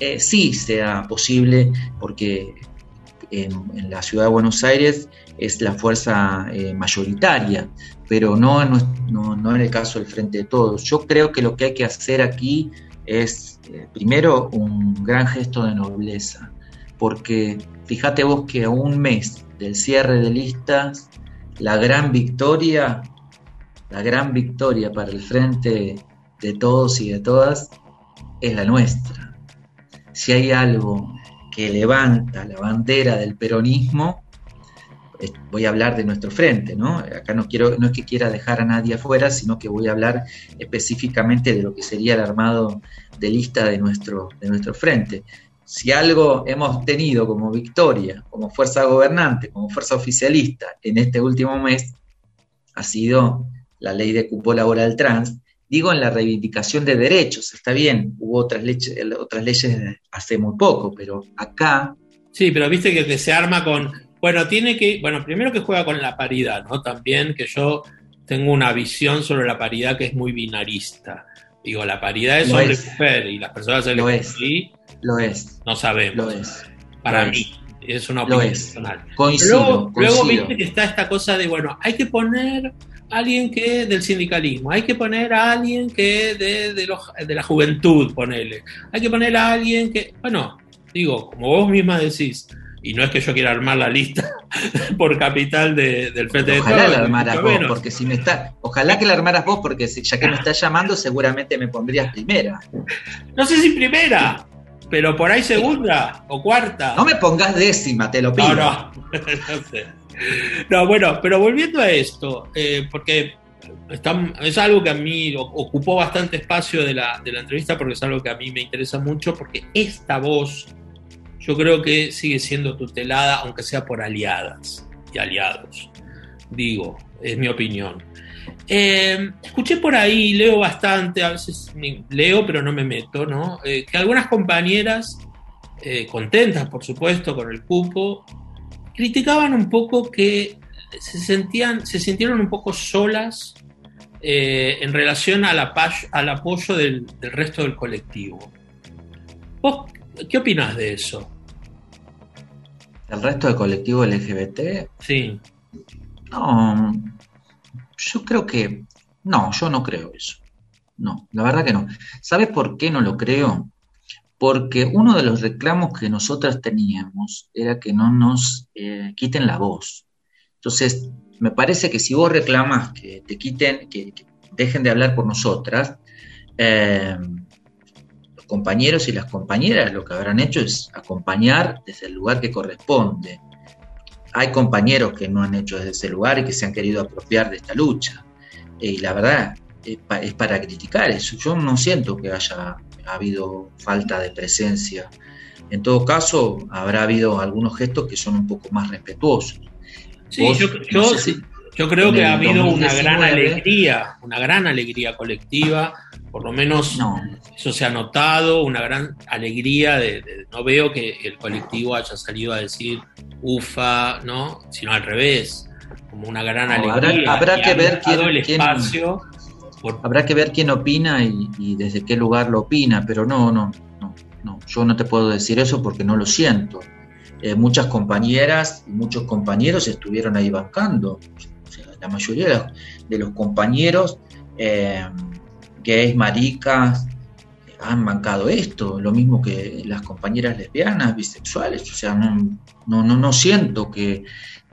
eh, sí sea posible, porque en, en, la ciudad de Buenos Aires es la fuerza eh, mayoritaria, pero no, no, no, en el caso del Frente de Todos. Yo creo que lo que hay que hacer aquí es, eh, primero, un gran gesto de nobleza, porque fíjate vos que a un mes del cierre de listas, la gran victoria, la gran victoria para el Frente de Todos y de Todas es la nuestra. Si hay algo que levanta la bandera del peronismo, voy a hablar de nuestro frente, ¿no? Acá no quiero, no es que quiera dejar a nadie afuera, sino que voy a hablar específicamente de lo que sería el armado de lista de nuestro, de nuestro frente. Si algo hemos tenido como victoria, como fuerza gobernante, como fuerza oficialista en este último mes, ha sido la ley de cupo laboral trans, digo en la reivindicación de derechos, está bien, hubo otras, leyes, otras leyes hace muy poco, pero acá... Sí, pero viste que, que se arma con bueno, tiene que, bueno, primero que juega con la paridad, ¿no? También que yo tengo una visión sobre la paridad que es muy binarista. Digo, la paridad es hombre-mujer y las personas lo es. lo es. No sabemos. Lo es. Para lo mí. Es. es una opinión es. personal. Coincido, luego, coincido. luego viste que está esta cosa de, bueno, hay que poner alguien que del sindicalismo, hay que poner a alguien que de, de, los, de la juventud, ponele. Hay que poner a alguien que, bueno, digo, como vos misma decís, y no es que yo quiera armar la lista [LAUGHS] por capital de, del Frente de Ojalá la armaras vos, porque si me está, ojalá que la armaras vos, porque si, ya que me estás llamando, seguramente me pondrías primera. No sé si primera, pero por ahí segunda o cuarta. No me pongas décima, te lo pido. No, no, [LAUGHS] no sé. [LAUGHS] No, bueno, pero volviendo a esto, eh, porque es algo que a mí ocupó bastante espacio de la, entrevista, porque es algo que a mí me interesa mucho, porque esta voz yo creo que sigue siendo tutelada, aunque sea por aliadas y aliados. Digo, es mi opinión. Eh, escuché por ahí, leo bastante, a veces leo pero no me meto, ¿no? Eh, que algunas compañeras, contentas por supuesto con el cupo, criticaban un poco que se, sentían, se sintieron un poco solas en relación al, al apoyo del, del resto del colectivo. ¿Vos ¿Qué opinas de eso? ¿El resto del colectivo LGBT? Sí. No, yo creo que... No, yo no creo eso. No, la verdad que no. ¿Sabes por qué no lo creo? Porque uno de los reclamos que nosotras teníamos era que no nos eh, quiten la voz. Entonces, me parece que si vos reclamas que te quiten, que, dejen de hablar por nosotras, eh, compañeros y las compañeras lo que habrán hecho es acompañar desde el lugar que corresponde. Hay compañeros que no han hecho desde ese lugar y que se han querido apropiar de esta lucha. Y la verdad es para criticar eso. Yo no siento que haya habido falta de presencia. En todo caso, habrá habido algunos gestos que son un poco más respetuosos. Sí, Vos, yo, yo, no sé si yo creo que ha habido 2019, una gran alegría, una gran alegría colectiva por lo menos no. eso se ha notado, una gran alegría de, de, no veo que el colectivo haya salido a decir ufa, ¿no? Sino al revés, como una gran no, alegría. Habrá, habrá que ver quién, el espacio quién, habrá que ver quién opina y, desde qué lugar lo opina, pero no, no, no, yo no te puedo decir eso porque no lo siento. Eh, muchas compañeras y muchos compañeros estuvieron ahí bancando. O sea, la mayoría de los compañeros eh, gays, maricas, han bancado esto, lo mismo que las compañeras lesbianas, bisexuales, o sea, no, no, no, siento que,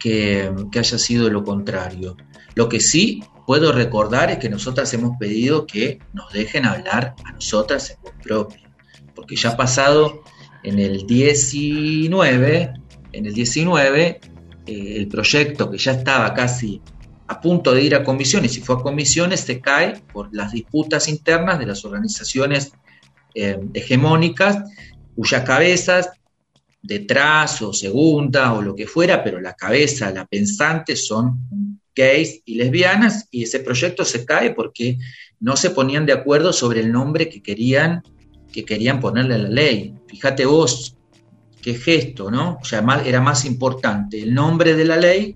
haya sido lo contrario. Lo que sí puedo recordar es que nosotras hemos pedido que nos dejen hablar a nosotras en voz propia, porque ya ha pasado en el 19, en el 19, eh, el proyecto que ya estaba casi a punto de ir a comisiones y fue a comisiones se cae por las disputas internas de las organizaciones eh, hegemónicas cuyas cabezas detrás o segunda o lo que fuera, pero la cabeza, la pensante son gays y lesbianas y ese proyecto se cae porque no se ponían de acuerdo sobre el nombre que querían, que querían ponerle a la ley. Fíjate vos qué gesto, ¿no? O sea, era más importante el nombre de la ley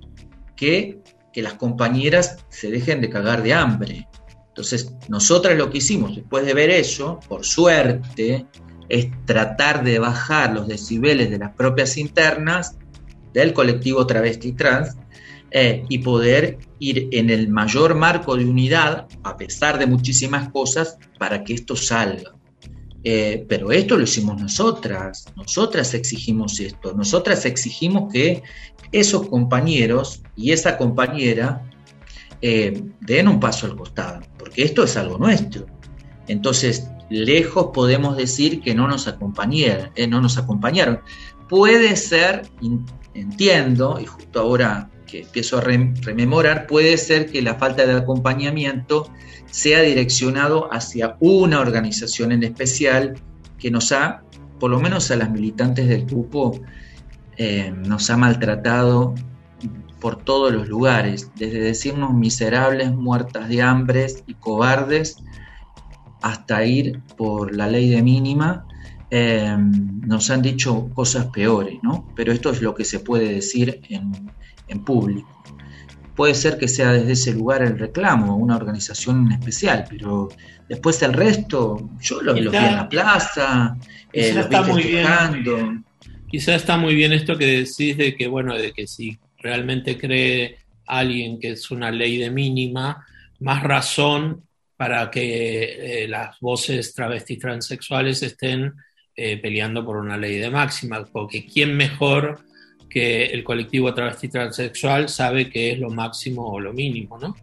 que que las compañeras se dejen de cagar de hambre. Entonces, nosotras lo que hicimos después de ver eso, por suerte, es tratar de bajar los decibeles de las propias internas del colectivo travesti trans eh, y poder ir en el mayor marco de unidad, a pesar de muchísimas cosas, para que esto salga. Eh, pero esto lo hicimos nosotras, nosotras exigimos esto, nosotras exigimos que esos compañeros y esa compañera eh, den un paso al costado, porque esto es algo nuestro. Entonces, lejos podemos decir que no nos acompañaron. No nos acompañaron. Puede ser, entiendo, y justo ahora que empiezo a rememorar, puede ser que la falta de acompañamiento sea direccionado hacia una organización en especial que nos ha, por lo menos a las militantes del grupo, eh, nos ha maltratado por todos los lugares, desde decirnos miserables, muertas de hambre y cobardes, hasta ir por la ley de mínima, eh, nos han dicho cosas peores, ¿no? Pero esto es lo que se puede decir en, en público. Puede ser que sea desde ese lugar el reclamo, una organización en especial, pero después el resto, yo lo, vi en la plaza, eh, los vi festejando. Quizá está muy bien esto que decís de que, bueno, de que si realmente cree alguien que es una ley de mínima, más razón para que eh, las voces travestis transexuales estén eh, peleando por una ley de máxima, porque ¿quién mejor que el colectivo travesti transexual sabe que es lo máximo o lo mínimo, ¿no?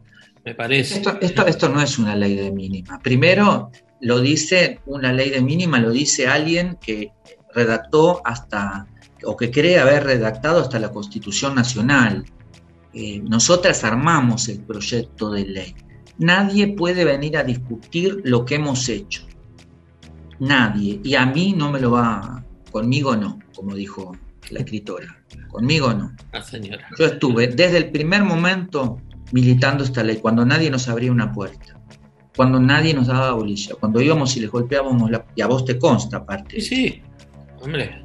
Me parece. Esto, esto no es una ley de mínima. Primero, lo dice una ley de mínima, lo dice alguien que redactó hasta, o que cree haber redactado hasta la Constitución Nacional. Eh, nosotras armamos el proyecto de ley. Nadie puede venir a discutir lo que hemos hecho. Nadie. Y a mí no me lo va, conmigo no, como dijo la escritora. Conmigo no. La señora. Yo estuve desde el primer momento militando esta ley, cuando nadie nos abría una puerta cuando nadie nos daba bolilla, cuando íbamos y les golpeábamos la... y a vos te consta aparte. Sí, sí, Hombre.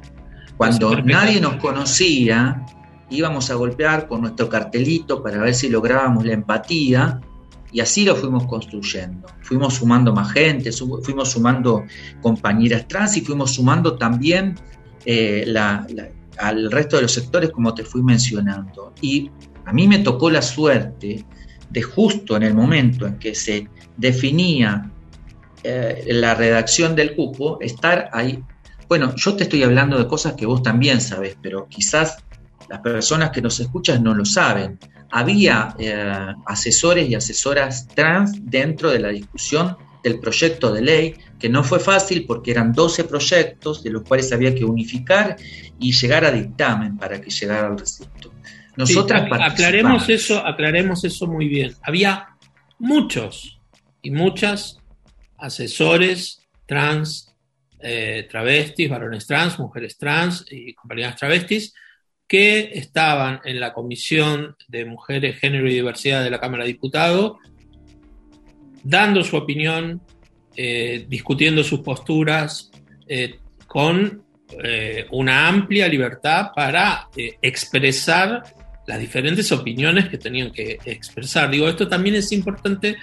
Cuando nadie nos conocía, íbamos a golpear con nuestro cartelito para ver si lográbamos la empatía y así lo fuimos construyendo. Fuimos sumando más gente, fuimos sumando compañeras trans y fuimos sumando también eh, al resto de los sectores como te fui mencionando. Y a mí me tocó la suerte de justo en el momento en que se definía eh, la redacción del cupo, estar ahí bueno, yo te estoy hablando de cosas que vos también sabes, pero quizás las personas que nos escuchan no lo saben. Había eh, asesores y asesoras trans dentro de la discusión del proyecto de ley, que no fue fácil porque eran 12 proyectos de los cuales había que unificar y llegar a dictamen para que llegara al recinto. Nosotras aclaremos eso, aclaremos eso muy bien. Había muchos y muchas asesores trans eh, travestis, varones trans, mujeres trans y compañeras travestis que estaban en la Comisión de Mujeres, Género y Diversidad de la Cámara de Diputados, dando su opinión, eh, discutiendo sus posturas, eh, con una amplia libertad para expresar las diferentes opiniones que tenían que expresar. Digo, esto también es importante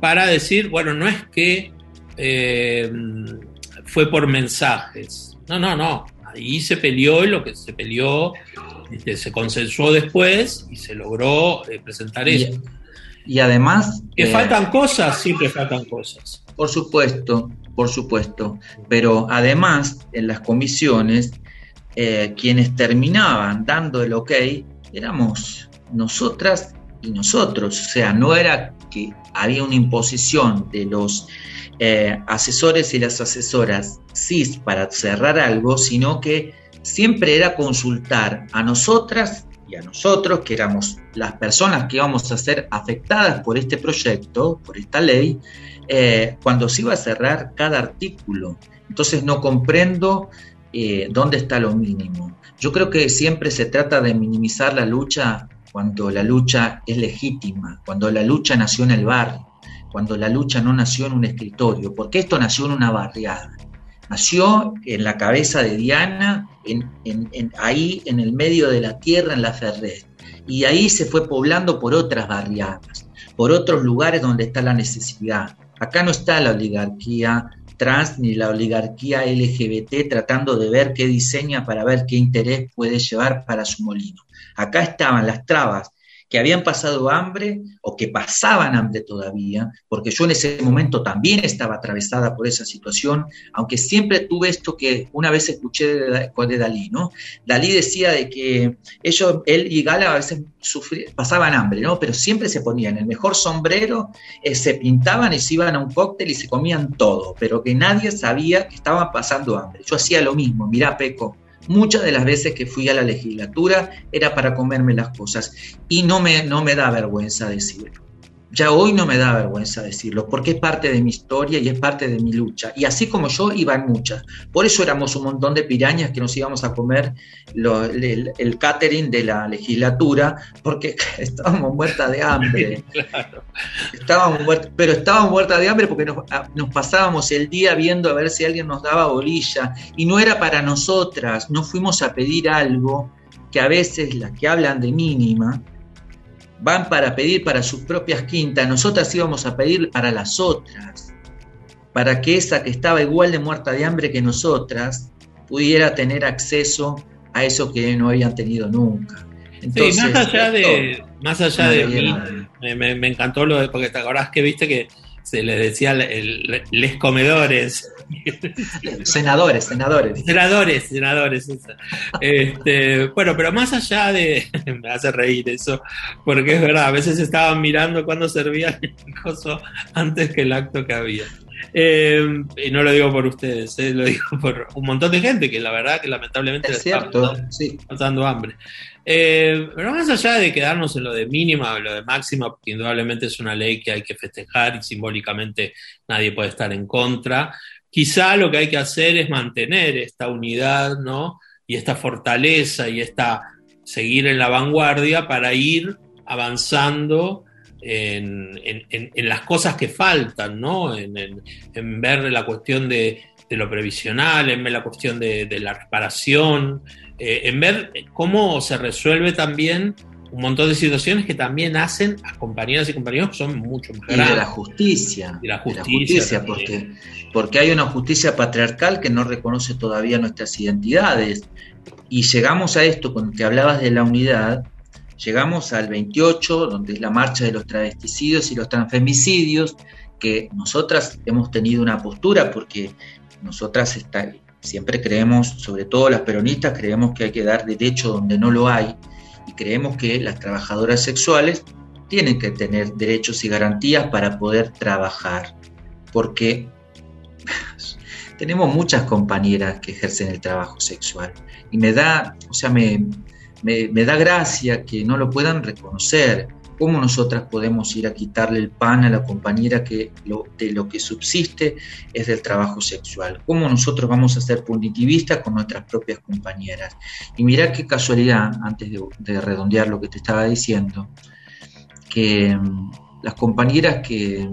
para decir, bueno, no es que fue por mensajes. No, no, no. Ahí se peleó y lo que se peleó este, se consensuó después y se logró eh, presentar eso. Y además... Que eh, faltan cosas, siempre faltan cosas. Por supuesto, por supuesto. Pero además, en las comisiones, eh, quienes terminaban dando el ok éramos nosotras y nosotros. O sea, no era que había una imposición de los eh, asesores y las asesoras CIS para cerrar algo, sino que siempre era consultar a nosotras y a nosotros, que éramos las personas que íbamos a ser afectadas por este proyecto, por esta ley, eh, cuando se iba a cerrar cada artículo. Entonces no comprendo eh, dónde está lo mínimo. Yo creo que siempre se trata de minimizar la lucha cuando la lucha es legítima, cuando la lucha nació en el barrio, cuando la lucha no nació en un escritorio, porque esto nació en una barriada. Nació en la cabeza de Diana, en, ahí en el medio de la tierra, en la Ferrer. Y ahí se fue poblando por otras barriadas, por otros lugares donde está la necesidad. Acá no está la oligarquía trans ni la oligarquía LGBT tratando de ver qué diseña para ver qué interés puede llevar para su molino. Acá estaban las trabas que habían pasado hambre o que pasaban hambre todavía, porque yo en ese momento también estaba atravesada por esa situación, aunque siempre tuve esto que una vez escuché de, Dalí, ¿no? Dalí decía de que ellos, él y Gala a veces pasaban hambre, ¿no? Pero siempre se ponían el mejor sombrero, eh, se pintaban y se iban a un cóctel y se comían todo, pero que nadie sabía que estaban pasando hambre. Yo hacía lo mismo, mirá Peco, Muchas de las veces que fui a la legislatura era para comerme las cosas y no me, no me da vergüenza decirlo. Ya hoy no me da vergüenza decirlo, porque es parte de mi historia y es parte de mi lucha. Y así como yo, iban muchas. Por eso éramos un montón de pirañas que nos íbamos a comer el, catering de la legislatura, porque [LAUGHS] estábamos muertas de hambre. [LAUGHS] Estábamos muertas, pero estábamos muertas de hambre porque nos, ah, nos pasábamos el día viendo a ver si alguien nos daba bolilla. Y no era para nosotras, no fuimos a pedir algo que a veces las que hablan de mínima, van para pedir para sus propias quintas, nosotras íbamos a pedir para las otras, para que esa que estaba igual de muerta de hambre que nosotras pudiera tener acceso a eso que no habían tenido nunca. sí, más allá de, más allá de mí, me, me, encantó lo de, porque te acordás que viste que se les decía el, les comedores. [LAUGHS] Senadores, senadores. Senadores, senadores. Este, bueno, pero más allá de. [LAUGHS] Me hace reír eso, porque es verdad, a veces estaban mirando cuando servían el coso antes que el acto que había. Eh, y no lo digo por ustedes, eh, lo digo por un montón de gente que la verdad que lamentablemente está pasando, hambre. Eh, pero más allá de quedarnos en lo de mínima o lo de máxima, porque indudablemente es una ley que hay que festejar y simbólicamente nadie puede estar en contra, quizá lo que hay que hacer es mantener esta unidad, ¿no? Y esta fortaleza y esta seguir en la vanguardia para ir avanzando en, las cosas que faltan, ¿no? En, ver la cuestión de, lo previsional, en ver la cuestión de, la reparación, eh, en ver cómo se resuelve también un montón de situaciones que también hacen a compañeras y compañeros que son mucho más grandes. Y de la justicia. Y la justicia, porque, porque hay una justicia patriarcal que no reconoce todavía nuestras identidades. Y llegamos a esto, cuando te hablabas de la unidad, llegamos al 28, donde es la marcha de los travesticidios y los transfemicidios, que nosotras hemos tenido una postura porque nosotras está, siempre creemos, sobre todo las peronistas, creemos que hay que dar derecho donde no lo hay y creemos que las trabajadoras sexuales tienen que tener derechos y garantías para poder trabajar, porque [LAUGHS] tenemos muchas compañeras que ejercen el trabajo sexual y me da, o sea, me, me, da gracia que no lo puedan reconocer. ¿Cómo nosotras podemos ir a quitarle el pan a la compañera que de lo que subsiste es del trabajo sexual? ¿Cómo nosotros vamos a ser punitivistas con nuestras propias compañeras? Y mira qué casualidad, antes de, redondear lo que te estaba diciendo, que mm, las compañeras que,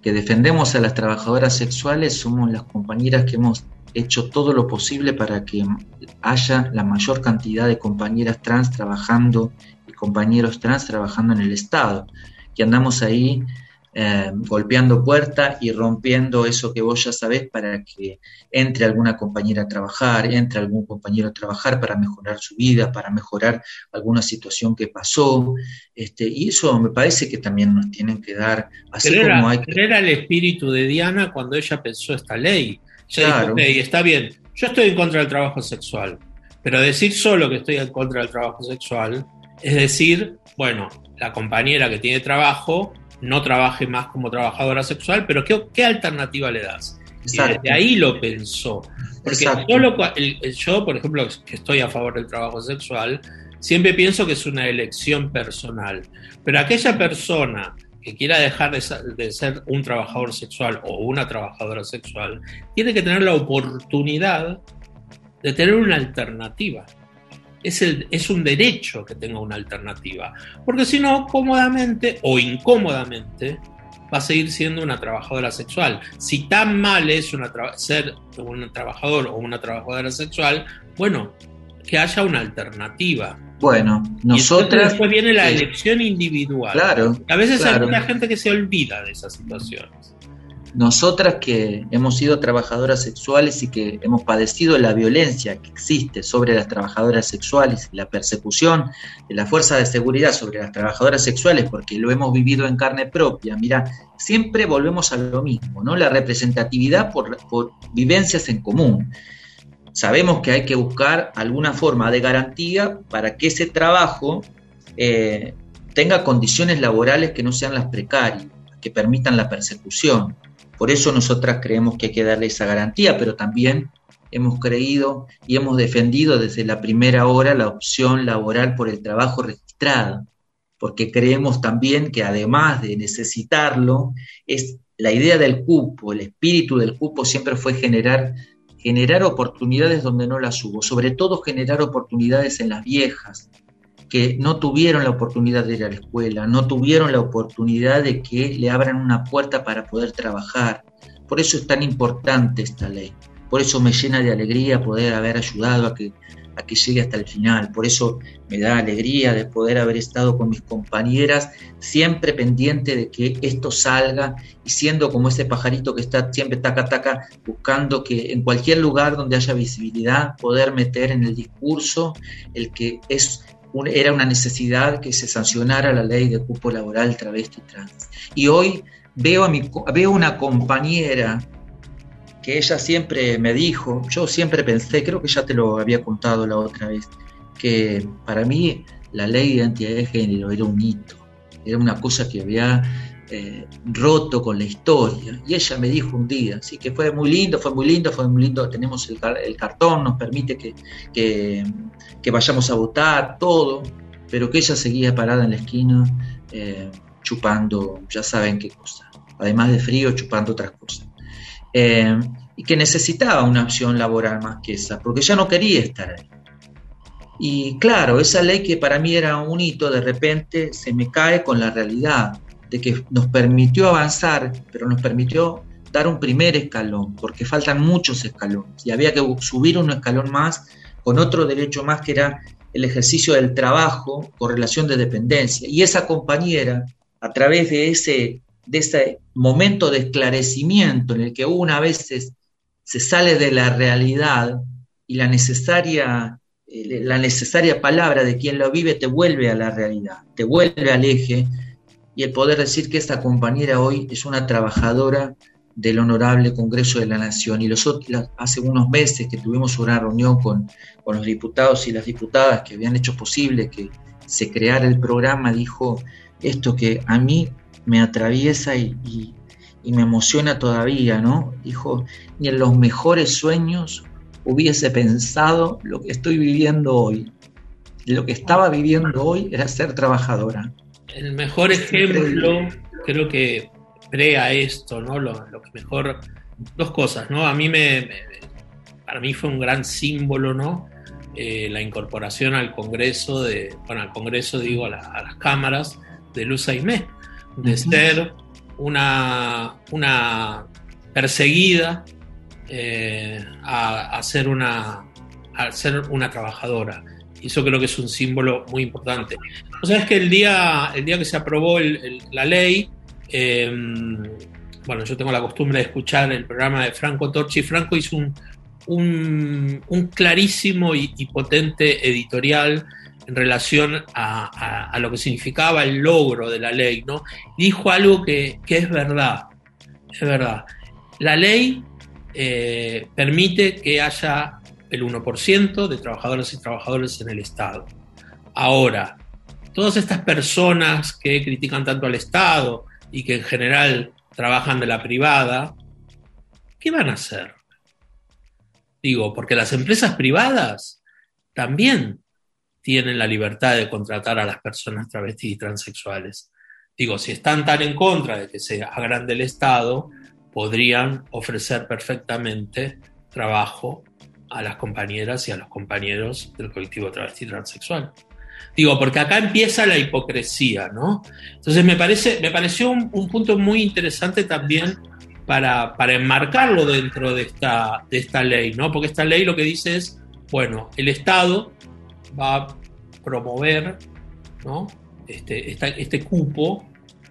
que defendemos a las trabajadoras sexuales somos las compañeras que hemos hecho todo lo posible para que haya la mayor cantidad de compañeras trans trabajando compañeros trans trabajando en el Estado, que andamos ahí eh, golpeando puertas y rompiendo eso que vos ya sabés para que entre alguna compañera a trabajar, entre algún compañero a trabajar para mejorar su vida, para mejorar alguna situación que pasó. Este, y eso me parece que también nos tienen que dar, así como hay que... Era el espíritu de Diana cuando ella pensó esta ley. claro. está bien, yo estoy en contra del trabajo sexual, pero decir solo que estoy en contra del trabajo sexual es decir, bueno, la compañera que tiene trabajo no trabaje más como trabajadora sexual, pero ¿qué, alternativa le das? Y desde ahí lo pensó. Porque yo, por ejemplo, que estoy a favor del trabajo sexual, siempre pienso que es una elección personal. Pero aquella persona que quiera dejar de ser, un trabajador sexual o una trabajadora sexual, tiene que tener la oportunidad de tener una alternativa. Es, el, es, un derecho que tenga una alternativa. Porque si no, cómodamente o incómodamente va a seguir siendo una trabajadora sexual. Si tan mal es una ser un trabajador o una trabajadora sexual, bueno, que haya una alternativa. Bueno, nosotras. después viene la elección individual. Claro. A veces hay mucha gente que se olvida de esas situaciones. Nosotras que hemos sido trabajadoras sexuales y que hemos padecido la violencia que existe sobre las trabajadoras sexuales la persecución de la fuerza de seguridad sobre las trabajadoras sexuales, porque lo hemos vivido en carne propia, mira, siempre volvemos a lo mismo, ¿no? La representatividad por, por vivencias en común. Sabemos que hay que buscar alguna forma de garantía para que ese trabajo eh, tenga condiciones laborales que no sean las precarias, que permitan la persecución. Por eso nosotras creemos que hay que darle esa garantía, pero también hemos creído y hemos defendido desde la primera hora la opción laboral por el trabajo registrado, porque creemos también que además de necesitarlo, es la idea del cupo, el espíritu del cupo siempre fue generar generar oportunidades donde no las hubo, sobre todo generar oportunidades en las viejas, que no tuvieron la oportunidad de ir a la escuela, no tuvieron la oportunidad de que le abran una puerta para poder trabajar. Por eso es tan importante esta ley. Por eso me llena de alegría poder haber ayudado a que a que llegue hasta el final. Por eso me da alegría de poder haber estado con mis compañeras, siempre pendiente de que esto salga y siendo como ese pajarito que está siempre taca taca, buscando que en cualquier lugar donde haya visibilidad, poder meter en el discurso el que es era una necesidad que se sancionara la ley de cupo laboral travesti trans. Y hoy veo, a mi, veo una compañera que ella siempre me dijo, yo siempre pensé, creo que ya te lo había contado la otra vez, que para mí la ley de identidad de género era un hito, era una cosa que había eh, roto con la historia. Y ella me dijo un día, así que fue muy lindo, fue muy lindo, fue muy lindo, tenemos el, cartón, nos permite que, vayamos a votar, todo, pero que ella seguía parada en la esquina eh, chupando, ya saben qué cosa, además de frío, chupando otras cosas. Eh, y que necesitaba una opción laboral más que esa, porque ya no quería estar ahí. Y claro, esa ley que para mí era un hito, de repente se me cae con la realidad de que nos permitió avanzar, pero nos permitió dar un primer escalón, porque faltan muchos escalones y había que subir un escalón más con otro derecho más que era el ejercicio del trabajo con relación de dependencia. Y esa compañera, a través de ese de momento de esclarecimiento en el que una vez se sale de la realidad y la necesaria, eh, la necesaria palabra de quien lo vive te vuelve a la realidad, te vuelve al eje y el poder decir que esta compañera hoy es una trabajadora del Honorable Congreso de la Nación. Y los, hace unos meses que tuvimos una reunión con, con los diputados y las diputadas que habían hecho posible que se creara el programa, dijo esto que a mí me atraviesa y, me emociona todavía, ¿no? Dijo, ni en los mejores sueños hubiese pensado lo que estoy viviendo hoy. Lo que estaba viviendo hoy era ser trabajadora. El mejor ejemplo, creo que crea esto, ¿no? Lo, que mejor, dos cosas, ¿no? A mí me, para mí fue un gran símbolo, ¿no? Eh, la incorporación al Congreso, de, bueno, al Congreso digo, a, las cámaras de Luz Aimé de ser una, una perseguida eh, a, ser una, a ser una trabajadora. Y eso creo que es un símbolo muy importante. O sea, es que el día, el día que se aprobó la ley, em, bueno, yo tengo la costumbre de escuchar el programa de Franco Torchi. Franco hizo un, clarísimo y, potente editorial en relación a, lo que significaba el logro de la ley, ¿no? Dijo algo que, es verdad, es verdad. La ley eh, permite que haya el 1% de trabajadores y trabajadores en el Estado. Ahora, todas estas personas que critican tanto al Estado y que en general trabajan de la privada, ¿qué van a hacer? Digo, porque las empresas privadas también tienen la libertad de contratar a las personas travestis y transexuales. Digo, si están tan en contra de que se agrande el Estado, podrían ofrecer perfectamente trabajo a las compañeras y a los compañeros del colectivo travesti transexual. Digo, porque acá empieza la hipocresía, ¿no? Entonces me, parece, me pareció un, punto muy interesante también para, para, enmarcarlo dentro de esta, de esta ley, ¿no? Porque esta ley lo que dice es, bueno, el Estado va a promover ¿no? este, este cupo,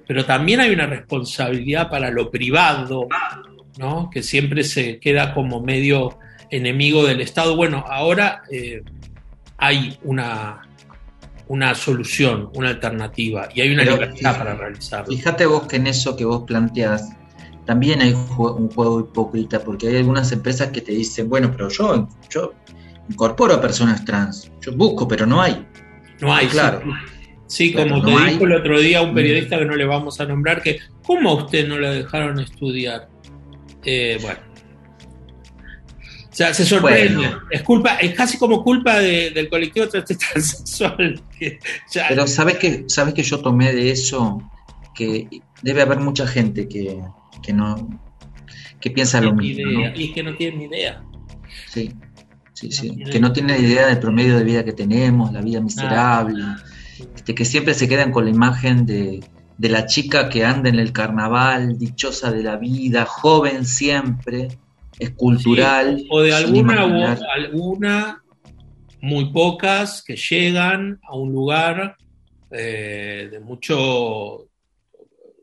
pero también hay una responsabilidad para lo privado, ¿no? que siempre se queda como medio enemigo del Estado. Bueno, ahora eh, hay una, una solución, una alternativa, y hay una libertad para realizarlo. Fíjate vos que en eso que vos planteas, también hay un juego hipócrita, porque hay algunas empresas que te dicen, bueno, pero yo, yo incorporo a personas trans, yo busco, pero no hay. No hay, claro. Sí, como te dijo el otro día un periodista que no le vamos a nombrar, que ¿cómo a usted no le dejaron estudiar? Eh, bueno. O sea, se sorprende. Es culpa, es casi como culpa del colectivo transexual. [LAUGHS] Pero sabes que, sabes que yo tomé de eso que debe haber mucha gente que, no que piensa lo mismo. Y que no tiene ni idea. Sí, sí, sí. Que no tiene idea del promedio de vida que tenemos, la vida miserable. Este, que siempre se quedan con la imagen de, de la chica que anda en el carnaval, dichosa de la vida, joven siempre, escultural. o de alguna, alguna, muy pocas que llegan a un lugar eh, de mucho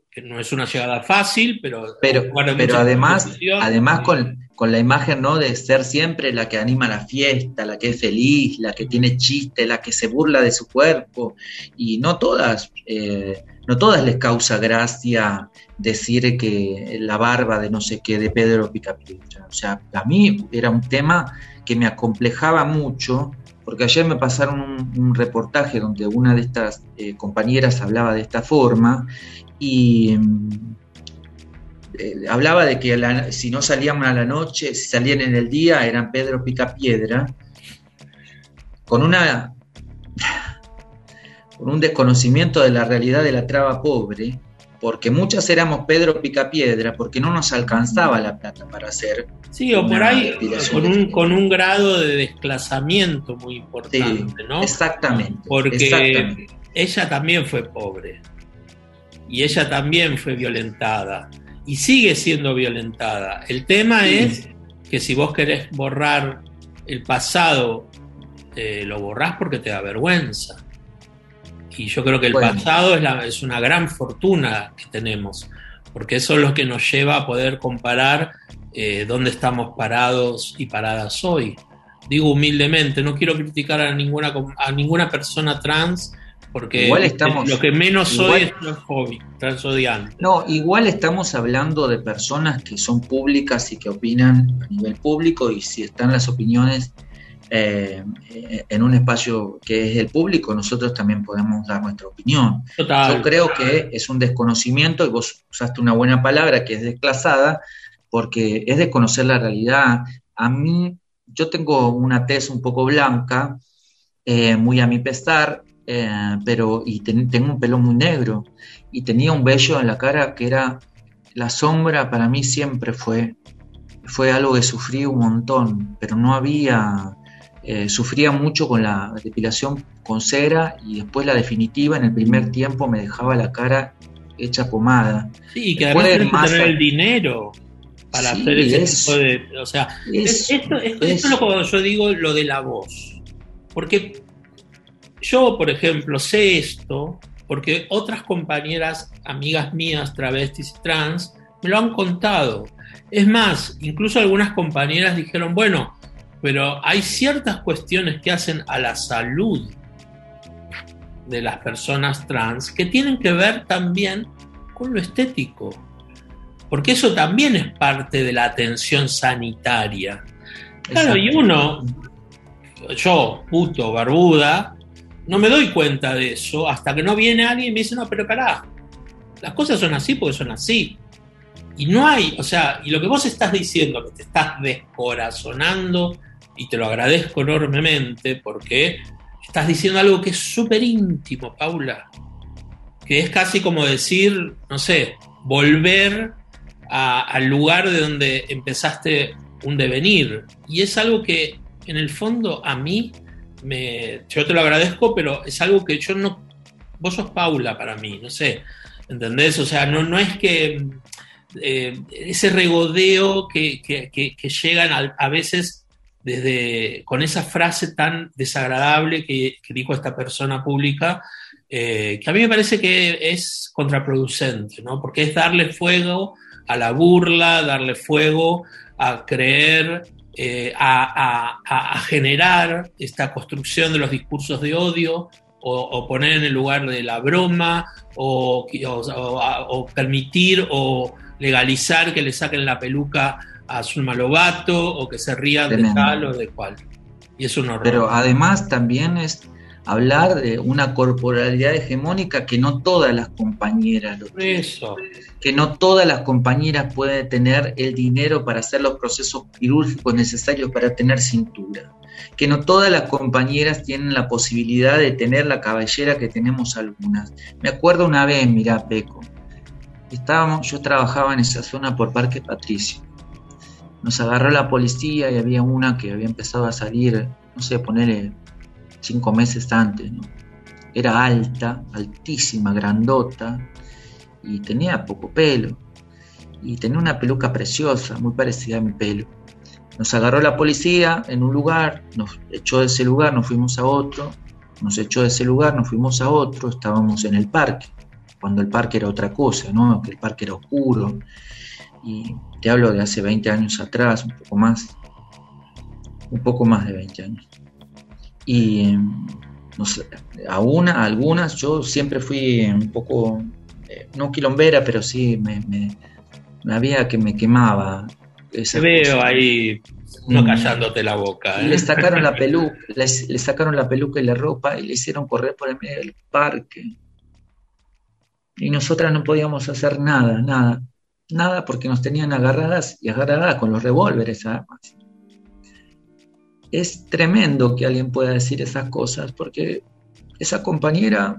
que no es una llegada fácil, pero pero, pero además además con, con, la imagen no de ser siempre la que anima la fiesta, la que es feliz, la que tiene chiste, la que se burla de su cuerpo. Y no todas eh, no todas les causa gracia decir que la barba de no sé qué de Pedro Picapiedra. O sea, a mí era un tema que me acomplejaba mucho, porque ayer me pasaron un, reportaje donde una de estas eh, compañeras hablaba de esta forma y mm, eh, hablaba de que si no salían a la noche, si salían en el día, eran Pedro Picapiedra, con una [LAUGHS] con un desconocimiento de la realidad de la traba pobre, porque muchas éramos Pedro Picapiedra, porque no nos alcanzaba la plata para hacer. Sí, o por ahí con un, con un grado de desplazamiento muy importante, ¿no? Exactamente. Porque ella también fue pobre y ella también fue violentada y sigue siendo violentada. El tema es que si vos querés borrar el pasado, eh, lo borrás porque te da vergüenza. Y yo creo que el pasado es, la, es una gran fortuna que tenemos, porque eso es lo que nos lleva a poder comparar eh, dónde estamos parados y paradas hoy. Digo humildemente, no quiero criticar a ninguna, a ninguna persona trans, porque igual estamos, lo que menos soy es transfóbico, transodiante. No, igual estamos hablando de personas que son públicas y que opinan a nivel público y si están las opiniones eh, en un espacio que es el público, nosotros también podemos dar nuestra opinión. Yo creo que es un desconocimiento, y vos usaste una buena palabra que es desclasada, porque es desconocer la realidad. A mí, yo tengo una tez un poco blanca, eh, muy a mi pesar, eh, pero y tengo un pelo muy negro, y tenía un vello en la cara que era la sombra para mí siempre fue fue algo que sufrí un montón, pero no había eh, sufría mucho con la depilación con cera y después la definitiva en el primer tiempo me dejaba la cara hecha pomada. Sí, que además tener el dinero para hacer ese tipo de... O sea, esto, es lo que yo digo lo de la voz. Porque yo, por ejemplo, sé esto porque otras compañeras, amigas mías, travestis y trans, me lo han contado. Es más, incluso algunas compañeras dijeron, bueno, pero hay ciertas cuestiones que hacen a la salud de las personas trans que tienen que ver también con lo estético, porque eso también es parte de la atención sanitaria. Claro, y uno, yo, puto, barbuda, no me doy cuenta de eso hasta que no viene alguien y me dice, no, pero pará, las cosas son así porque son así. Y no hay, o sea, y lo que vos estás diciendo, que te estás descorazonando, y te lo agradezco enormemente porque estás diciendo algo que es súper íntimo, Paula, que es casi como decir, no sé, volver al lugar de donde empezaste un devenir. Y es algo que en el fondo a mí, me, yo te lo agradezco, pero es algo que yo no, vos sos Paula para mí, no sé, ¿entendés? O sea, no, no es que eh, ese regodeo que, llegan a, veces con esa frase tan desagradable que, dijo esta persona pública, eh, que a mí me parece que es contraproducente, ¿no? Porque es darle fuego a la burla, darle fuego a creer, eh, a, generar esta construcción de los discursos de odio, o, poner en el lugar de la broma, o permitir o legalizar que le saquen la peluca a Zulma Lobato o que se rían de tal o de cual. Y es un horror. Pero además también es hablar de una corporalidad hegemónica que no todas las compañeras lo Eso. Que no todas las compañeras pueden tener el dinero para hacer los procesos quirúrgicos necesarios para tener cintura. Que no todas las compañeras tienen la posibilidad de tener la cabellera que tenemos algunas. Me acuerdo una vez, mira, Peco, estábamos, yo trabajaba en esa zona por Parque Patricio. Nos agarró la policía y había una que había empezado a salir, no sé, ponerle cinco meses antes. Era alta, altísima, grandota y tenía poco pelo. Y tenía una peluca preciosa, muy parecida a mi pelo. Nos agarró la policía en un lugar, nos echó de ese lugar, nos fuimos a otro, nos echó de ese lugar, nos fuimos a otro, estábamos en el parque cuando el parque era otra cosa, ¿no? que el parque era oscuro. Y te hablo de hace 20 años atrás, un poco más, un poco más de 20 años. Y no sé, a una, algunas, yo siempre fui un poco, eh, no quilombera, pero sí me, me, había que me quemaba. Te veo ahí no callándote la boca. ¿eh? Le sacaron la peluca, [LAUGHS] le, sacaron la peluca y la ropa y le hicieron correr por el medio del parque y nosotras no podíamos hacer nada, nada, nada porque nos tenían agarradas y agarradas con los revólveres además. Es tremendo que alguien pueda decir esas cosas porque esa compañera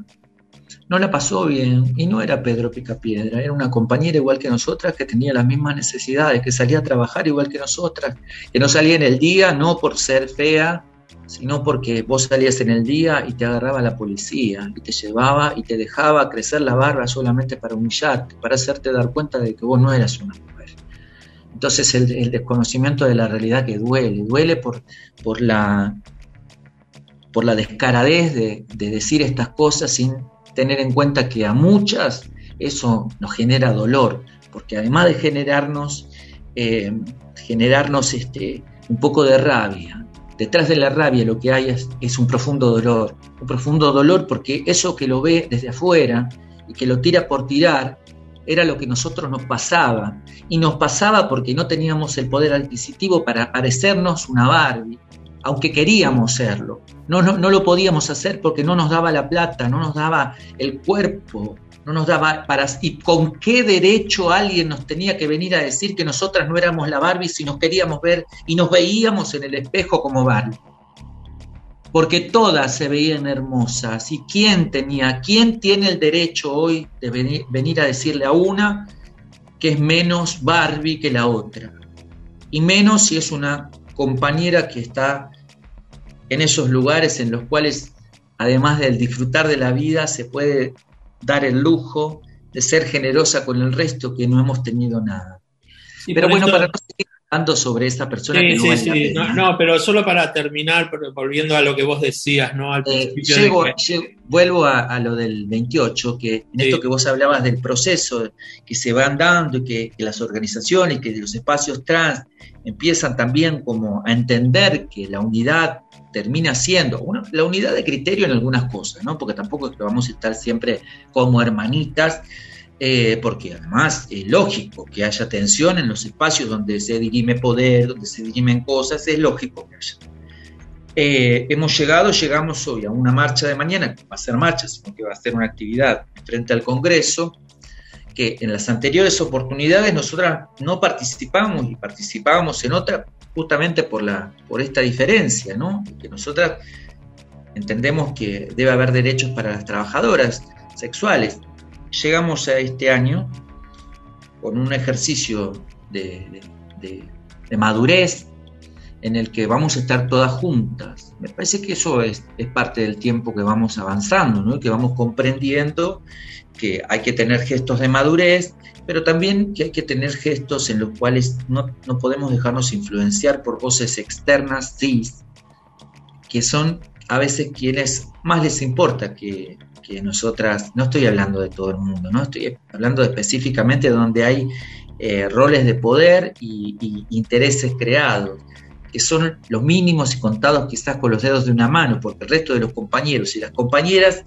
no la pasó bien y no era Pedro Picapiedra, era una compañera igual que nosotras que tenía las mismas necesidades, que salía a trabajar igual que nosotras, que no salía en el día no por ser fea, sino porque vos salías en el día y te agarraba la policía y te llevaba y te dejaba crecer la barba solamente para humillarte, para hacerte dar cuenta de que vos no eras una mujer. Entonces el, desconocimiento de la realidad que duele, duele por, por, la, por la descaradez de, decir estas cosas sin tener en cuenta que a muchas eso nos genera dolor, porque además de generarnos, eh, generarnos este, un poco de rabia, detrás de la rabia lo que hay es, un profundo dolor, un profundo dolor porque eso que lo ve desde afuera y que lo tira por tirar era lo que nosotros nos pasaba. Y nos pasaba porque no teníamos el poder adquisitivo para parecernos una Barbie, aunque queríamos serlo. No, no, no lo podíamos hacer porque no nos daba la plata, no nos daba el cuerpo, no nos daba para... ¿Y con qué derecho alguien nos tenía que venir a decir que nosotras no éramos la Barbie si nos queríamos ver y nos veíamos en el espejo como Barbie? Porque todas se veían hermosas. ¿Y quién tenía, quién tiene el derecho hoy de venir, venir a decirle a una que es menos Barbie que la otra? Y menos si es una compañera que está en esos lugares en los cuales, además del disfrutar de la vida, se puede dar el lujo de ser generosa con el resto que no hemos tenido nada. Pero bueno, para no seguir ando sobre esa persona Sí, que no sí, vale. No, no, pero solo para terminar, volviendo a lo que vos decías, ¿no? Al Eh, de llego- que- llego- vuelvo a, a lo del 28, que en esto que vos hablabas del proceso que se van dando y que, que las organizaciones, que los espacios trans empiezan también como a entender que la unidad termina siendo la unidad de criterio en algunas cosas, ¿no? Porque tampoco es que vamos a estar siempre como hermanitas, eh, porque además es lógico que haya tensión en los espacios donde se dirime poder, donde se dirimen cosas, es lógico que haya. Eh, hemos llegado, llegamos hoy a una marcha de mañana, que va a ser marcha, sino que va a ser una actividad frente al Congreso, que en las anteriores oportunidades nosotras no participamos y participábamos en otra justamente por, la, por esta diferencia, ¿no? Que nosotras entendemos que debe haber derechos para las trabajadoras sexuales. Llegamos a este año con un ejercicio de, de- de- de madurez en el que vamos a estar todas juntas. Me parece que eso es, es parte del tiempo que vamos avanzando, ¿no? que vamos comprendiendo que hay que tener gestos de madurez, pero también que hay que tener gestos en los cuales no, no podemos dejarnos influenciar por voces externas, cis, que son a veces quienes más les importa que, que nosotras, no estoy hablando de todo el mundo, no estoy hablando específicamente de donde hay eh, roles de poder y, y intereses creados que son los mínimos y contados quizás con los dedos de una mano, porque el resto de los compañeros y las compañeras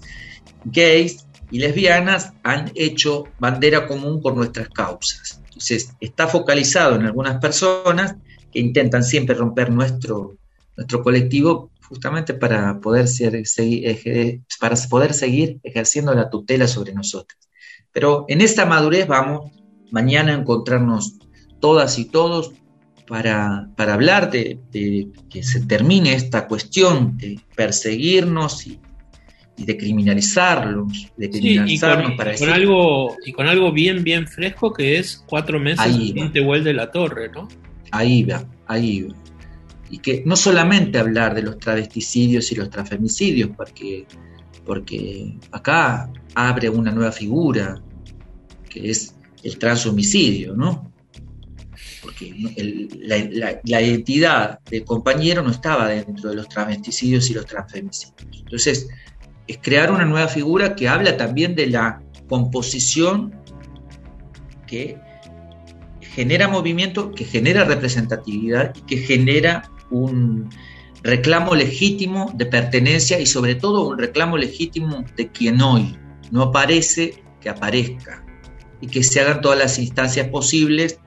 gays y lesbianas han hecho bandera común por nuestras causas. Entonces, está focalizado en algunas personas que intentan siempre romper nuestro, nuestro colectivo justamente para poder, ser, seguir, para poder seguir ejerciendo la tutela sobre nosotros. Pero en esta madurez vamos mañana a encontrarnos todas y todos para, para hablar de, de que se termine esta cuestión de perseguirnos y, y de criminalizarlos, de Sí, y con, criminalizarnos y para con decir, algo, y con algo bien, bien fresco que es cuatro meses va. Tehuel de la Torre, ¿no? ahí va, ahí va. Y que no solamente hablar de los travesticidios y los transfemicidios, porque, porque acá abre una nueva figura, que es el transhomicidio, ¿no? Porque la, identidad del compañero no estaba dentro de los travesticidios y los transfemicidios. Entonces, es crear una nueva figura que habla también de la composición que genera movimiento, que genera representatividad y que genera un reclamo legítimo de pertenencia y sobre todo un reclamo legítimo de quien hoy no aparece, que aparezca y que se hagan todas las instancias posibles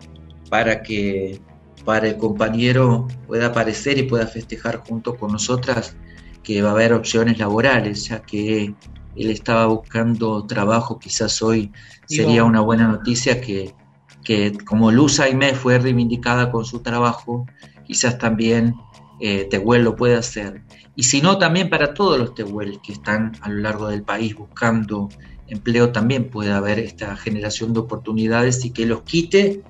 para que para el compañero pueda aparecer y pueda festejar junto con nosotras que va a haber opciones laborales, ya que él estaba buscando trabajo, quizás hoy sería una buena noticia que, que como Luz Aimé fue reivindicada con su trabajo, quizás también eh, Tehuel lo puede hacer. Y si no, también para todos los Tehuel que están a lo largo del país buscando empleo, también puede haber esta generación de oportunidades y que los quite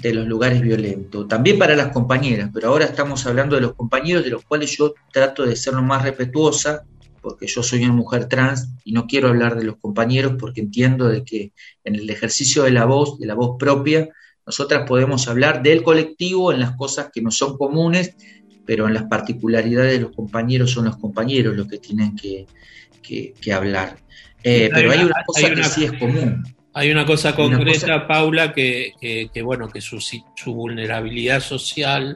de los lugares violentos. También para las compañeras, pero ahora estamos hablando de los compañeros de los cuales yo trato de ser lo más respetuosa, porque yo soy una mujer trans y no quiero hablar de los compañeros porque entiendo de que en el ejercicio de la voz, de la voz propia, nosotras podemos hablar del colectivo en las cosas que no son comunes, pero en las particularidades de los compañeros son los compañeros los que tienen que, que- que hablar. Eh, pero hay una- una cosa hay una- que sí es común. Hay una cosa una concreta, cosa- Paula, que, que- que, bueno, que su, su vulnerabilidad social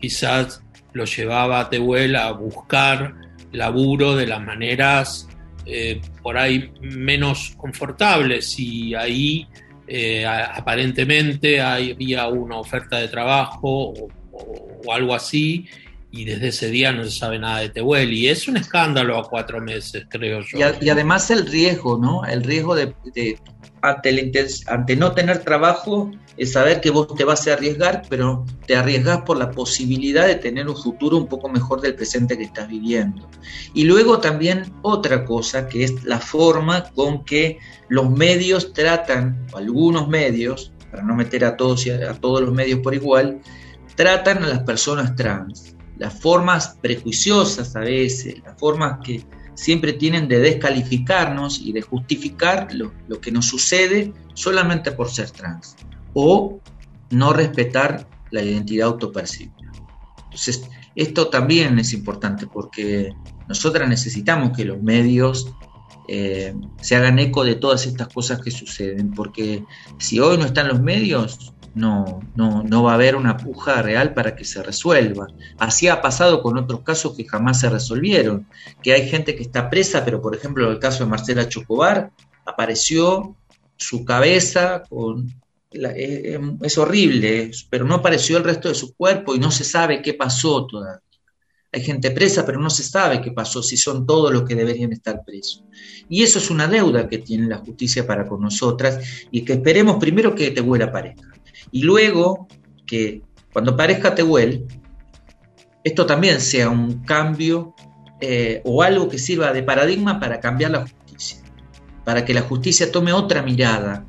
quizás lo llevaba a Tehuel a buscar laburo de las maneras eh, por ahí menos confortables y ahí eh, aparentemente había una oferta de trabajo o, o- o algo así y desde ese día no se sabe nada de Tehuel y es un escándalo a cuatro meses, creo yo. Y, a- y además el riesgo, ¿no? El riesgo de, de- ante, no tener trabajo es saber que vos te vas a arriesgar, pero te arriesgas por la posibilidad de tener un futuro un poco mejor del presente que estás viviendo. Y luego también otra cosa, que es la forma con que los medios tratan, o algunos medios, para no meter a todos, y a todos los medios por igual, tratan a las personas trans. Las formas prejuiciosas a veces, las formas que siempre tienen de descalificarnos y de justificar lo, lo que nos sucede solamente por ser trans. O no respetar la identidad autopercibida. Entonces, esto también es importante porque nosotras necesitamos que los medios eh, se hagan eco de todas estas cosas que suceden, porque si hoy no están los medios, no, no, no, va a haber una puja real para que se resuelva. Así ha pasado con otros casos que jamás se resolvieron, que hay gente que está presa, pero por ejemplo el caso de Marcela Chocobar, apareció su cabeza con... Eh, es horrible, pero no apareció el resto de su cuerpo y no se sabe qué pasó todavía. Hay gente presa, pero no se sabe qué pasó, si son todos los que deberían estar presos. Y eso es una deuda que tiene la justicia para con nosotras y que esperemos primero que Tehuel aparezca. Y luego que cuando aparezca Tehuel, esto también sea un cambio eh, o algo que sirva de paradigma para cambiar la justicia, para que la justicia tome otra mirada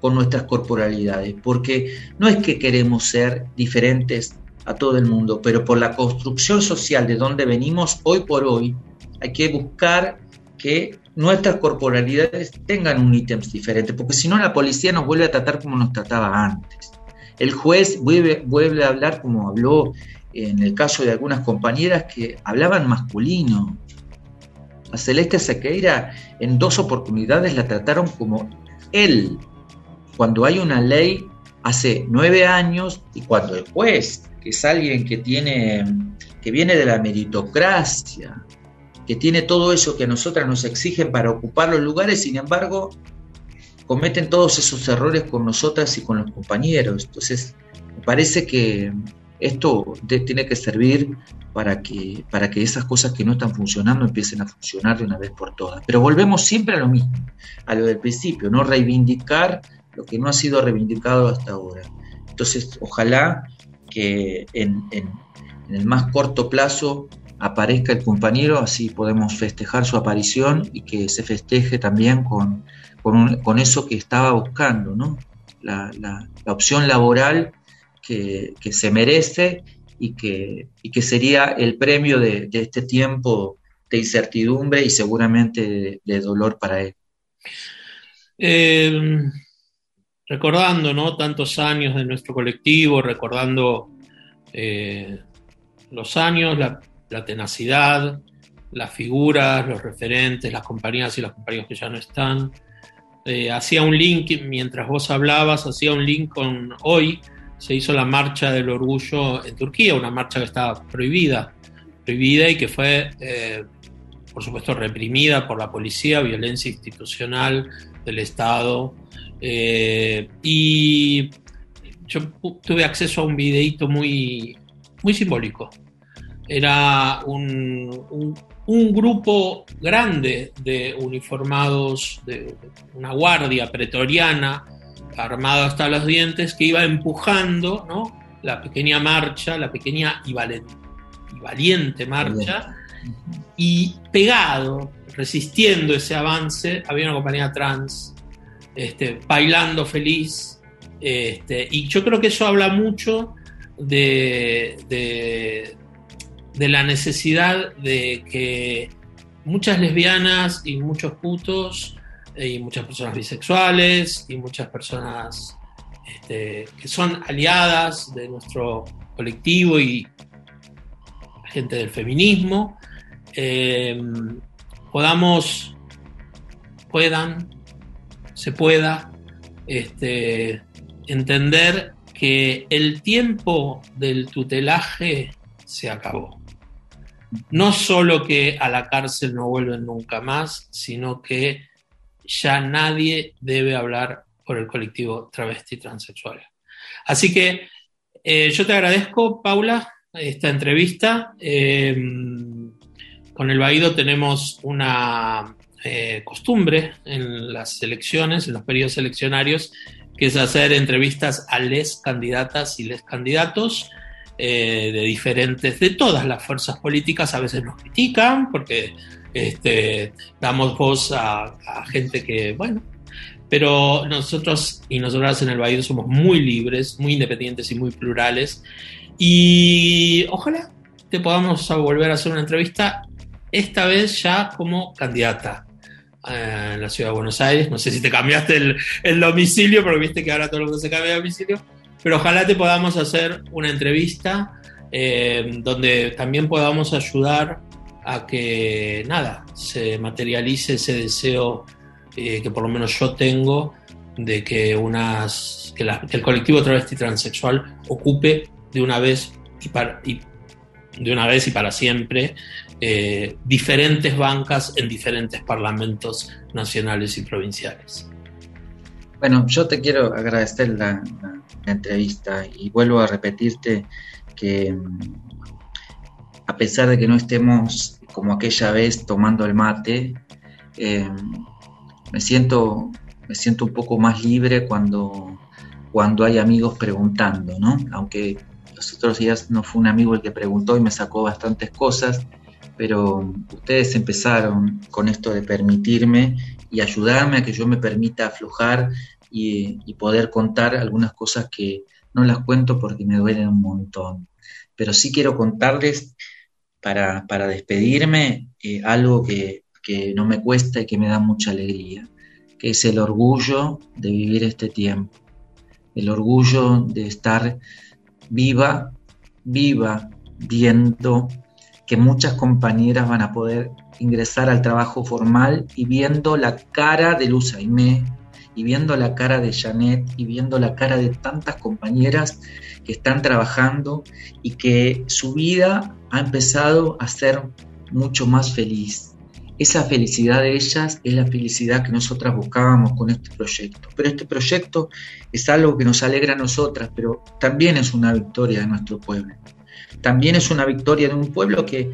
con nuestras corporalidades, porque no es que queremos ser diferentes a todo el mundo, pero por la construcción social de donde venimos hoy por hoy, hay que buscar que nuestras corporalidades tengan un ítem diferente, porque si no la policía nos vuelve a tratar como nos trataba antes. El juez vuelve, a hablar como habló en el caso de algunas compañeras que hablaban masculino. A Celeste Sequeira en dos oportunidades la trataron como él, cuando hay una ley hace nueve años y cuando el juez que es alguien que tiene, que viene de la meritocracia, que tiene todo eso que a nosotras nos exigen para ocupar los lugares, sin embargo, cometen todos esos errores con nosotras y con los compañeros. Entonces, me parece que esto tiene que servir para que, para que esas cosas que no están funcionando empiecen a funcionar de una vez por todas. Pero volvemos siempre a lo mismo, a lo del principio, no reivindicar lo que no ha sido reivindicado hasta ahora. Entonces, ojalá que en, el más corto plazo aparezca el compañero, así podemos festejar su aparición y que se festeje también con, con, eso que estaba buscando, ¿no? la, opción laboral que, se merece y que, que, sería el premio de, este tiempo de incertidumbre y seguramente de, dolor para él. Eh, recordando ¿no? tantos años de nuestro colectivo, recordando eh, los años, la, tenacidad, las figuras, los referentes, las compañías y los compañeros que ya no están. Eh, hacía un link, mientras vos hablabas, hacía un link con hoy, se hizo la marcha del orgullo en Turquía, una marcha que estaba prohibida, prohibida y que fue, eh, por supuesto, reprimida por la policía, violencia institucional del Estado, eh, y yo tuve acceso a un videíto muy, muy simbólico. Era un, un, grupo grande de uniformados, de una guardia pretoriana, armada hasta los dientes, que iba empujando ¿no? la pequeña marcha, la pequeña y, y valiente marcha, y pegado, resistiendo ese avance, había una compañía trans este, bailando feliz. Este, y yo creo que eso habla mucho de, de, la necesidad de que muchas lesbianas y muchos putos eh, y muchas personas bisexuales y muchas personas este, que son aliadas de nuestro colectivo y gente del feminismo, eh, podamos, puedan se pueda este, entender que el tiempo del tutelaje se acabó. No solo que a la cárcel no vuelven nunca más, sino que ya nadie debe hablar por el colectivo travesti transexual. Así que eh, yo te agradezco, Paula, esta entrevista. Eh, con el Baído tenemos una eh, costumbre en las elecciones, en los periodos eleccionarios, que es hacer entrevistas a les candidatas y les candidatos eh, de diferentes, de todas las fuerzas políticas. A veces nos critican porque este, damos voz a, gente que, bueno, pero nosotros y nosotras en el Baído somos muy libres, muy independientes y muy plurales. Y ojalá te podamos volver a hacer una entrevista, esta vez ya como candidata eh, en la ciudad de Buenos Aires. No sé si te cambiaste el, domicilio, porque viste que ahora todo el mundo se cambia de domicilio. Pero ojalá te podamos hacer una entrevista eh, donde también podamos ayudar a que nada, se materialice ese deseo eh, que por lo menos yo tengo de que, unas, que, el colectivo travesti transexual ocupe de una vez y, para, de una vez y para siempre eh, diferentes bancas en diferentes parlamentos nacionales y provinciales. Bueno, yo te quiero agradecer la, entrevista y vuelvo a repetirte que a pesar de que no estemos como aquella vez tomando el mate, eh, me siento me siento un poco más libre cuando, cuando hay amigos preguntando, ¿no? Aunque los otros días no fue un amigo el que preguntó y me sacó bastantes cosas, pero ustedes empezaron con esto de permitirme y ayudarme a que yo me permita aflojar y, poder contar algunas cosas que no las cuento porque me duelen un montón. Pero sí quiero contarles para, despedirme eh, algo que, que no me cuesta y que me da mucha alegría que es el orgullo de vivir este tiempo, el orgullo de estar viva, viva, viendo que muchas compañeras van a poder ingresar al trabajo formal y viendo la cara de Luz Aimé, y viendo la cara de Janet y viendo la cara de tantas compañeras que están trabajando y que su vida ha empezado a ser mucho más feliz, esa felicidad de ellas es la felicidad que nosotras buscábamos con este proyecto. Pero este proyecto es algo que nos alegra a nosotras, pero también es una victoria de nuestro pueblo. También es una victoria de un pueblo que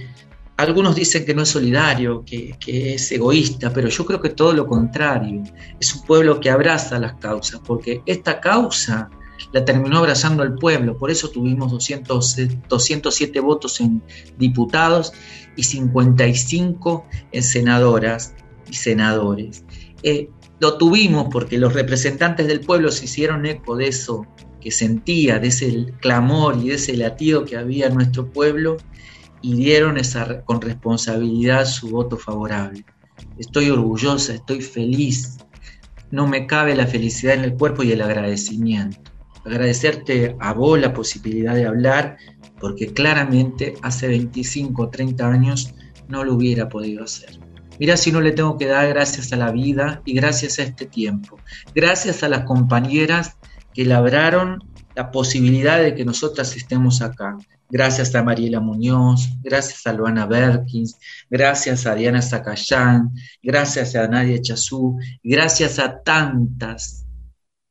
algunos dicen que no es solidario, que, que, es egoísta, pero yo creo que todo lo contrario. Es un pueblo que abraza las causas, porque esta causa la terminó abrazando al pueblo, por eso tuvimos 200, 207 votos en diputados y 55 en senadoras y senadores. Eh, lo tuvimos porque los representantes del pueblo se hicieron eco de eso que sentía, de ese clamor y de ese latido que había en nuestro pueblo y dieron esa, con responsabilidad su voto favorable. Estoy orgullosa, estoy feliz. No me cabe la felicidad en el cuerpo y el agradecimiento agradecerte a vos la posibilidad de hablar, porque claramente hace 25 o 30 años no lo hubiera podido hacer. Mira si no le tengo que dar gracias a la vida y gracias a este tiempo. Gracias a las compañeras que labraron la posibilidad de que nosotras estemos acá. Gracias a Mariela Muñoz, gracias a Luana Berkins, gracias a Diana Zacayán, gracias a Nadia Chazú, gracias a tantas,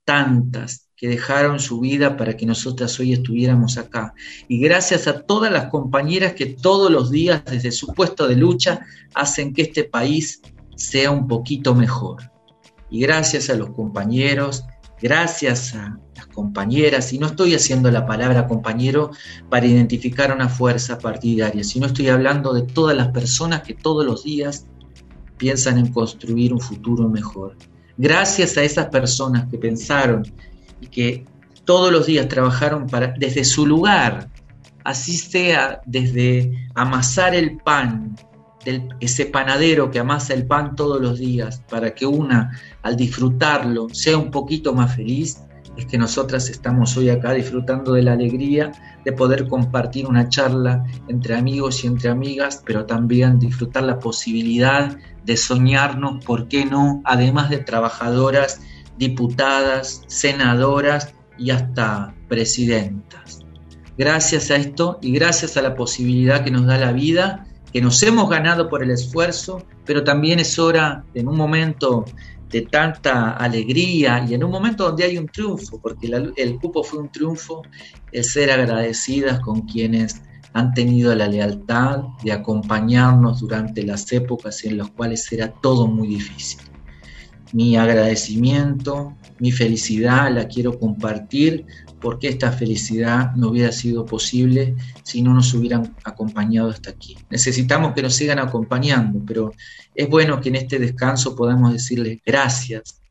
tantas, que dejaron su vida para que nosotras hoy estuviéramos acá. Y gracias a todas las compañeras que todos los días desde su puesto de lucha hacen que este país sea un poquito mejor. Y gracias a los compañeros, gracias a las compañeras, y no estoy haciendo la palabra compañero para identificar una fuerza partidaria, sino estoy hablando de todas las personas que todos los días piensan en construir un futuro mejor. Gracias a esas personas que pensaron y que todos los días trabajaron para, desde su lugar, así sea desde amasar el pan, ese panadero que amasa el pan todos los días, para que una al disfrutarlo sea un poquito más feliz, es que nosotras estamos hoy acá disfrutando de la alegría de poder compartir una charla entre amigos y entre amigas, pero también disfrutar la posibilidad de soñarnos, ¿por qué no? Además de trabajadoras diputadas, senadoras y hasta presidentas. Gracias a esto y gracias a la posibilidad que nos da la vida, que nos hemos ganado por el esfuerzo, pero también es hora, en un momento de tanta alegría y en un momento donde hay un triunfo, porque el cupo fue un triunfo, el ser agradecidas con quienes han tenido la lealtad de acompañarnos durante las épocas en las cuales era todo muy difícil. Mi agradecimiento, mi felicidad la quiero compartir porque esta felicidad no hubiera sido posible si no nos hubieran acompañado hasta aquí. Necesitamos que nos sigan acompañando, pero es bueno que en este descanso podamos decirles gracias,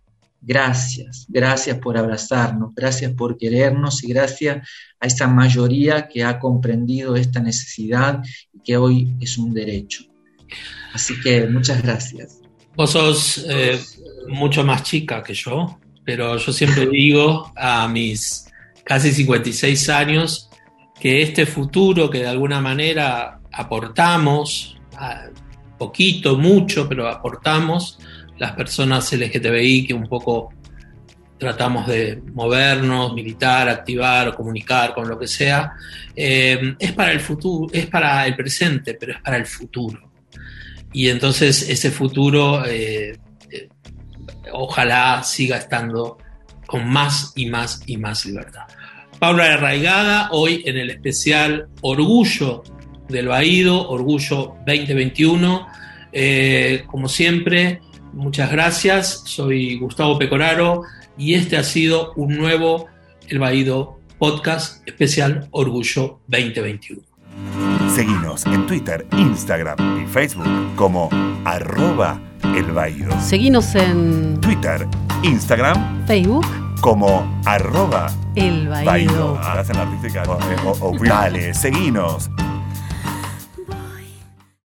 gracias, gracias por abrazarnos, gracias por querernos y gracias a esa mayoría que ha comprendido esta necesidad y que hoy es un derecho. Así que muchas gracias. Vos sos eh, mucho más chica que yo, pero yo siempre digo a mis casi 56 años, que este futuro que de alguna manera aportamos, poquito, mucho, pero aportamos, las personas LGTBI que un poco tratamos de movernos, militar, activar o comunicar con lo que sea, eh, es para el futuro, es para el presente, pero es para el futuro. Y entonces ese futuro eh, eh, ojalá siga estando con más y más y más libertad. Paula Arraigada, hoy en el especial Orgullo del Baído, Orgullo 2021. como siempre, muchas gracias. Soy Gustavo Pecoraro y este ha sido un nuevo El Baído Podcast Especial Orgullo 2021. Seguinos en Twitter, Instagram y Facebook como arroba El Baído. Seguinos en Twitter, Instagram, Facebook como arroba El Baído. Hacen la artística. Dale, seguinos.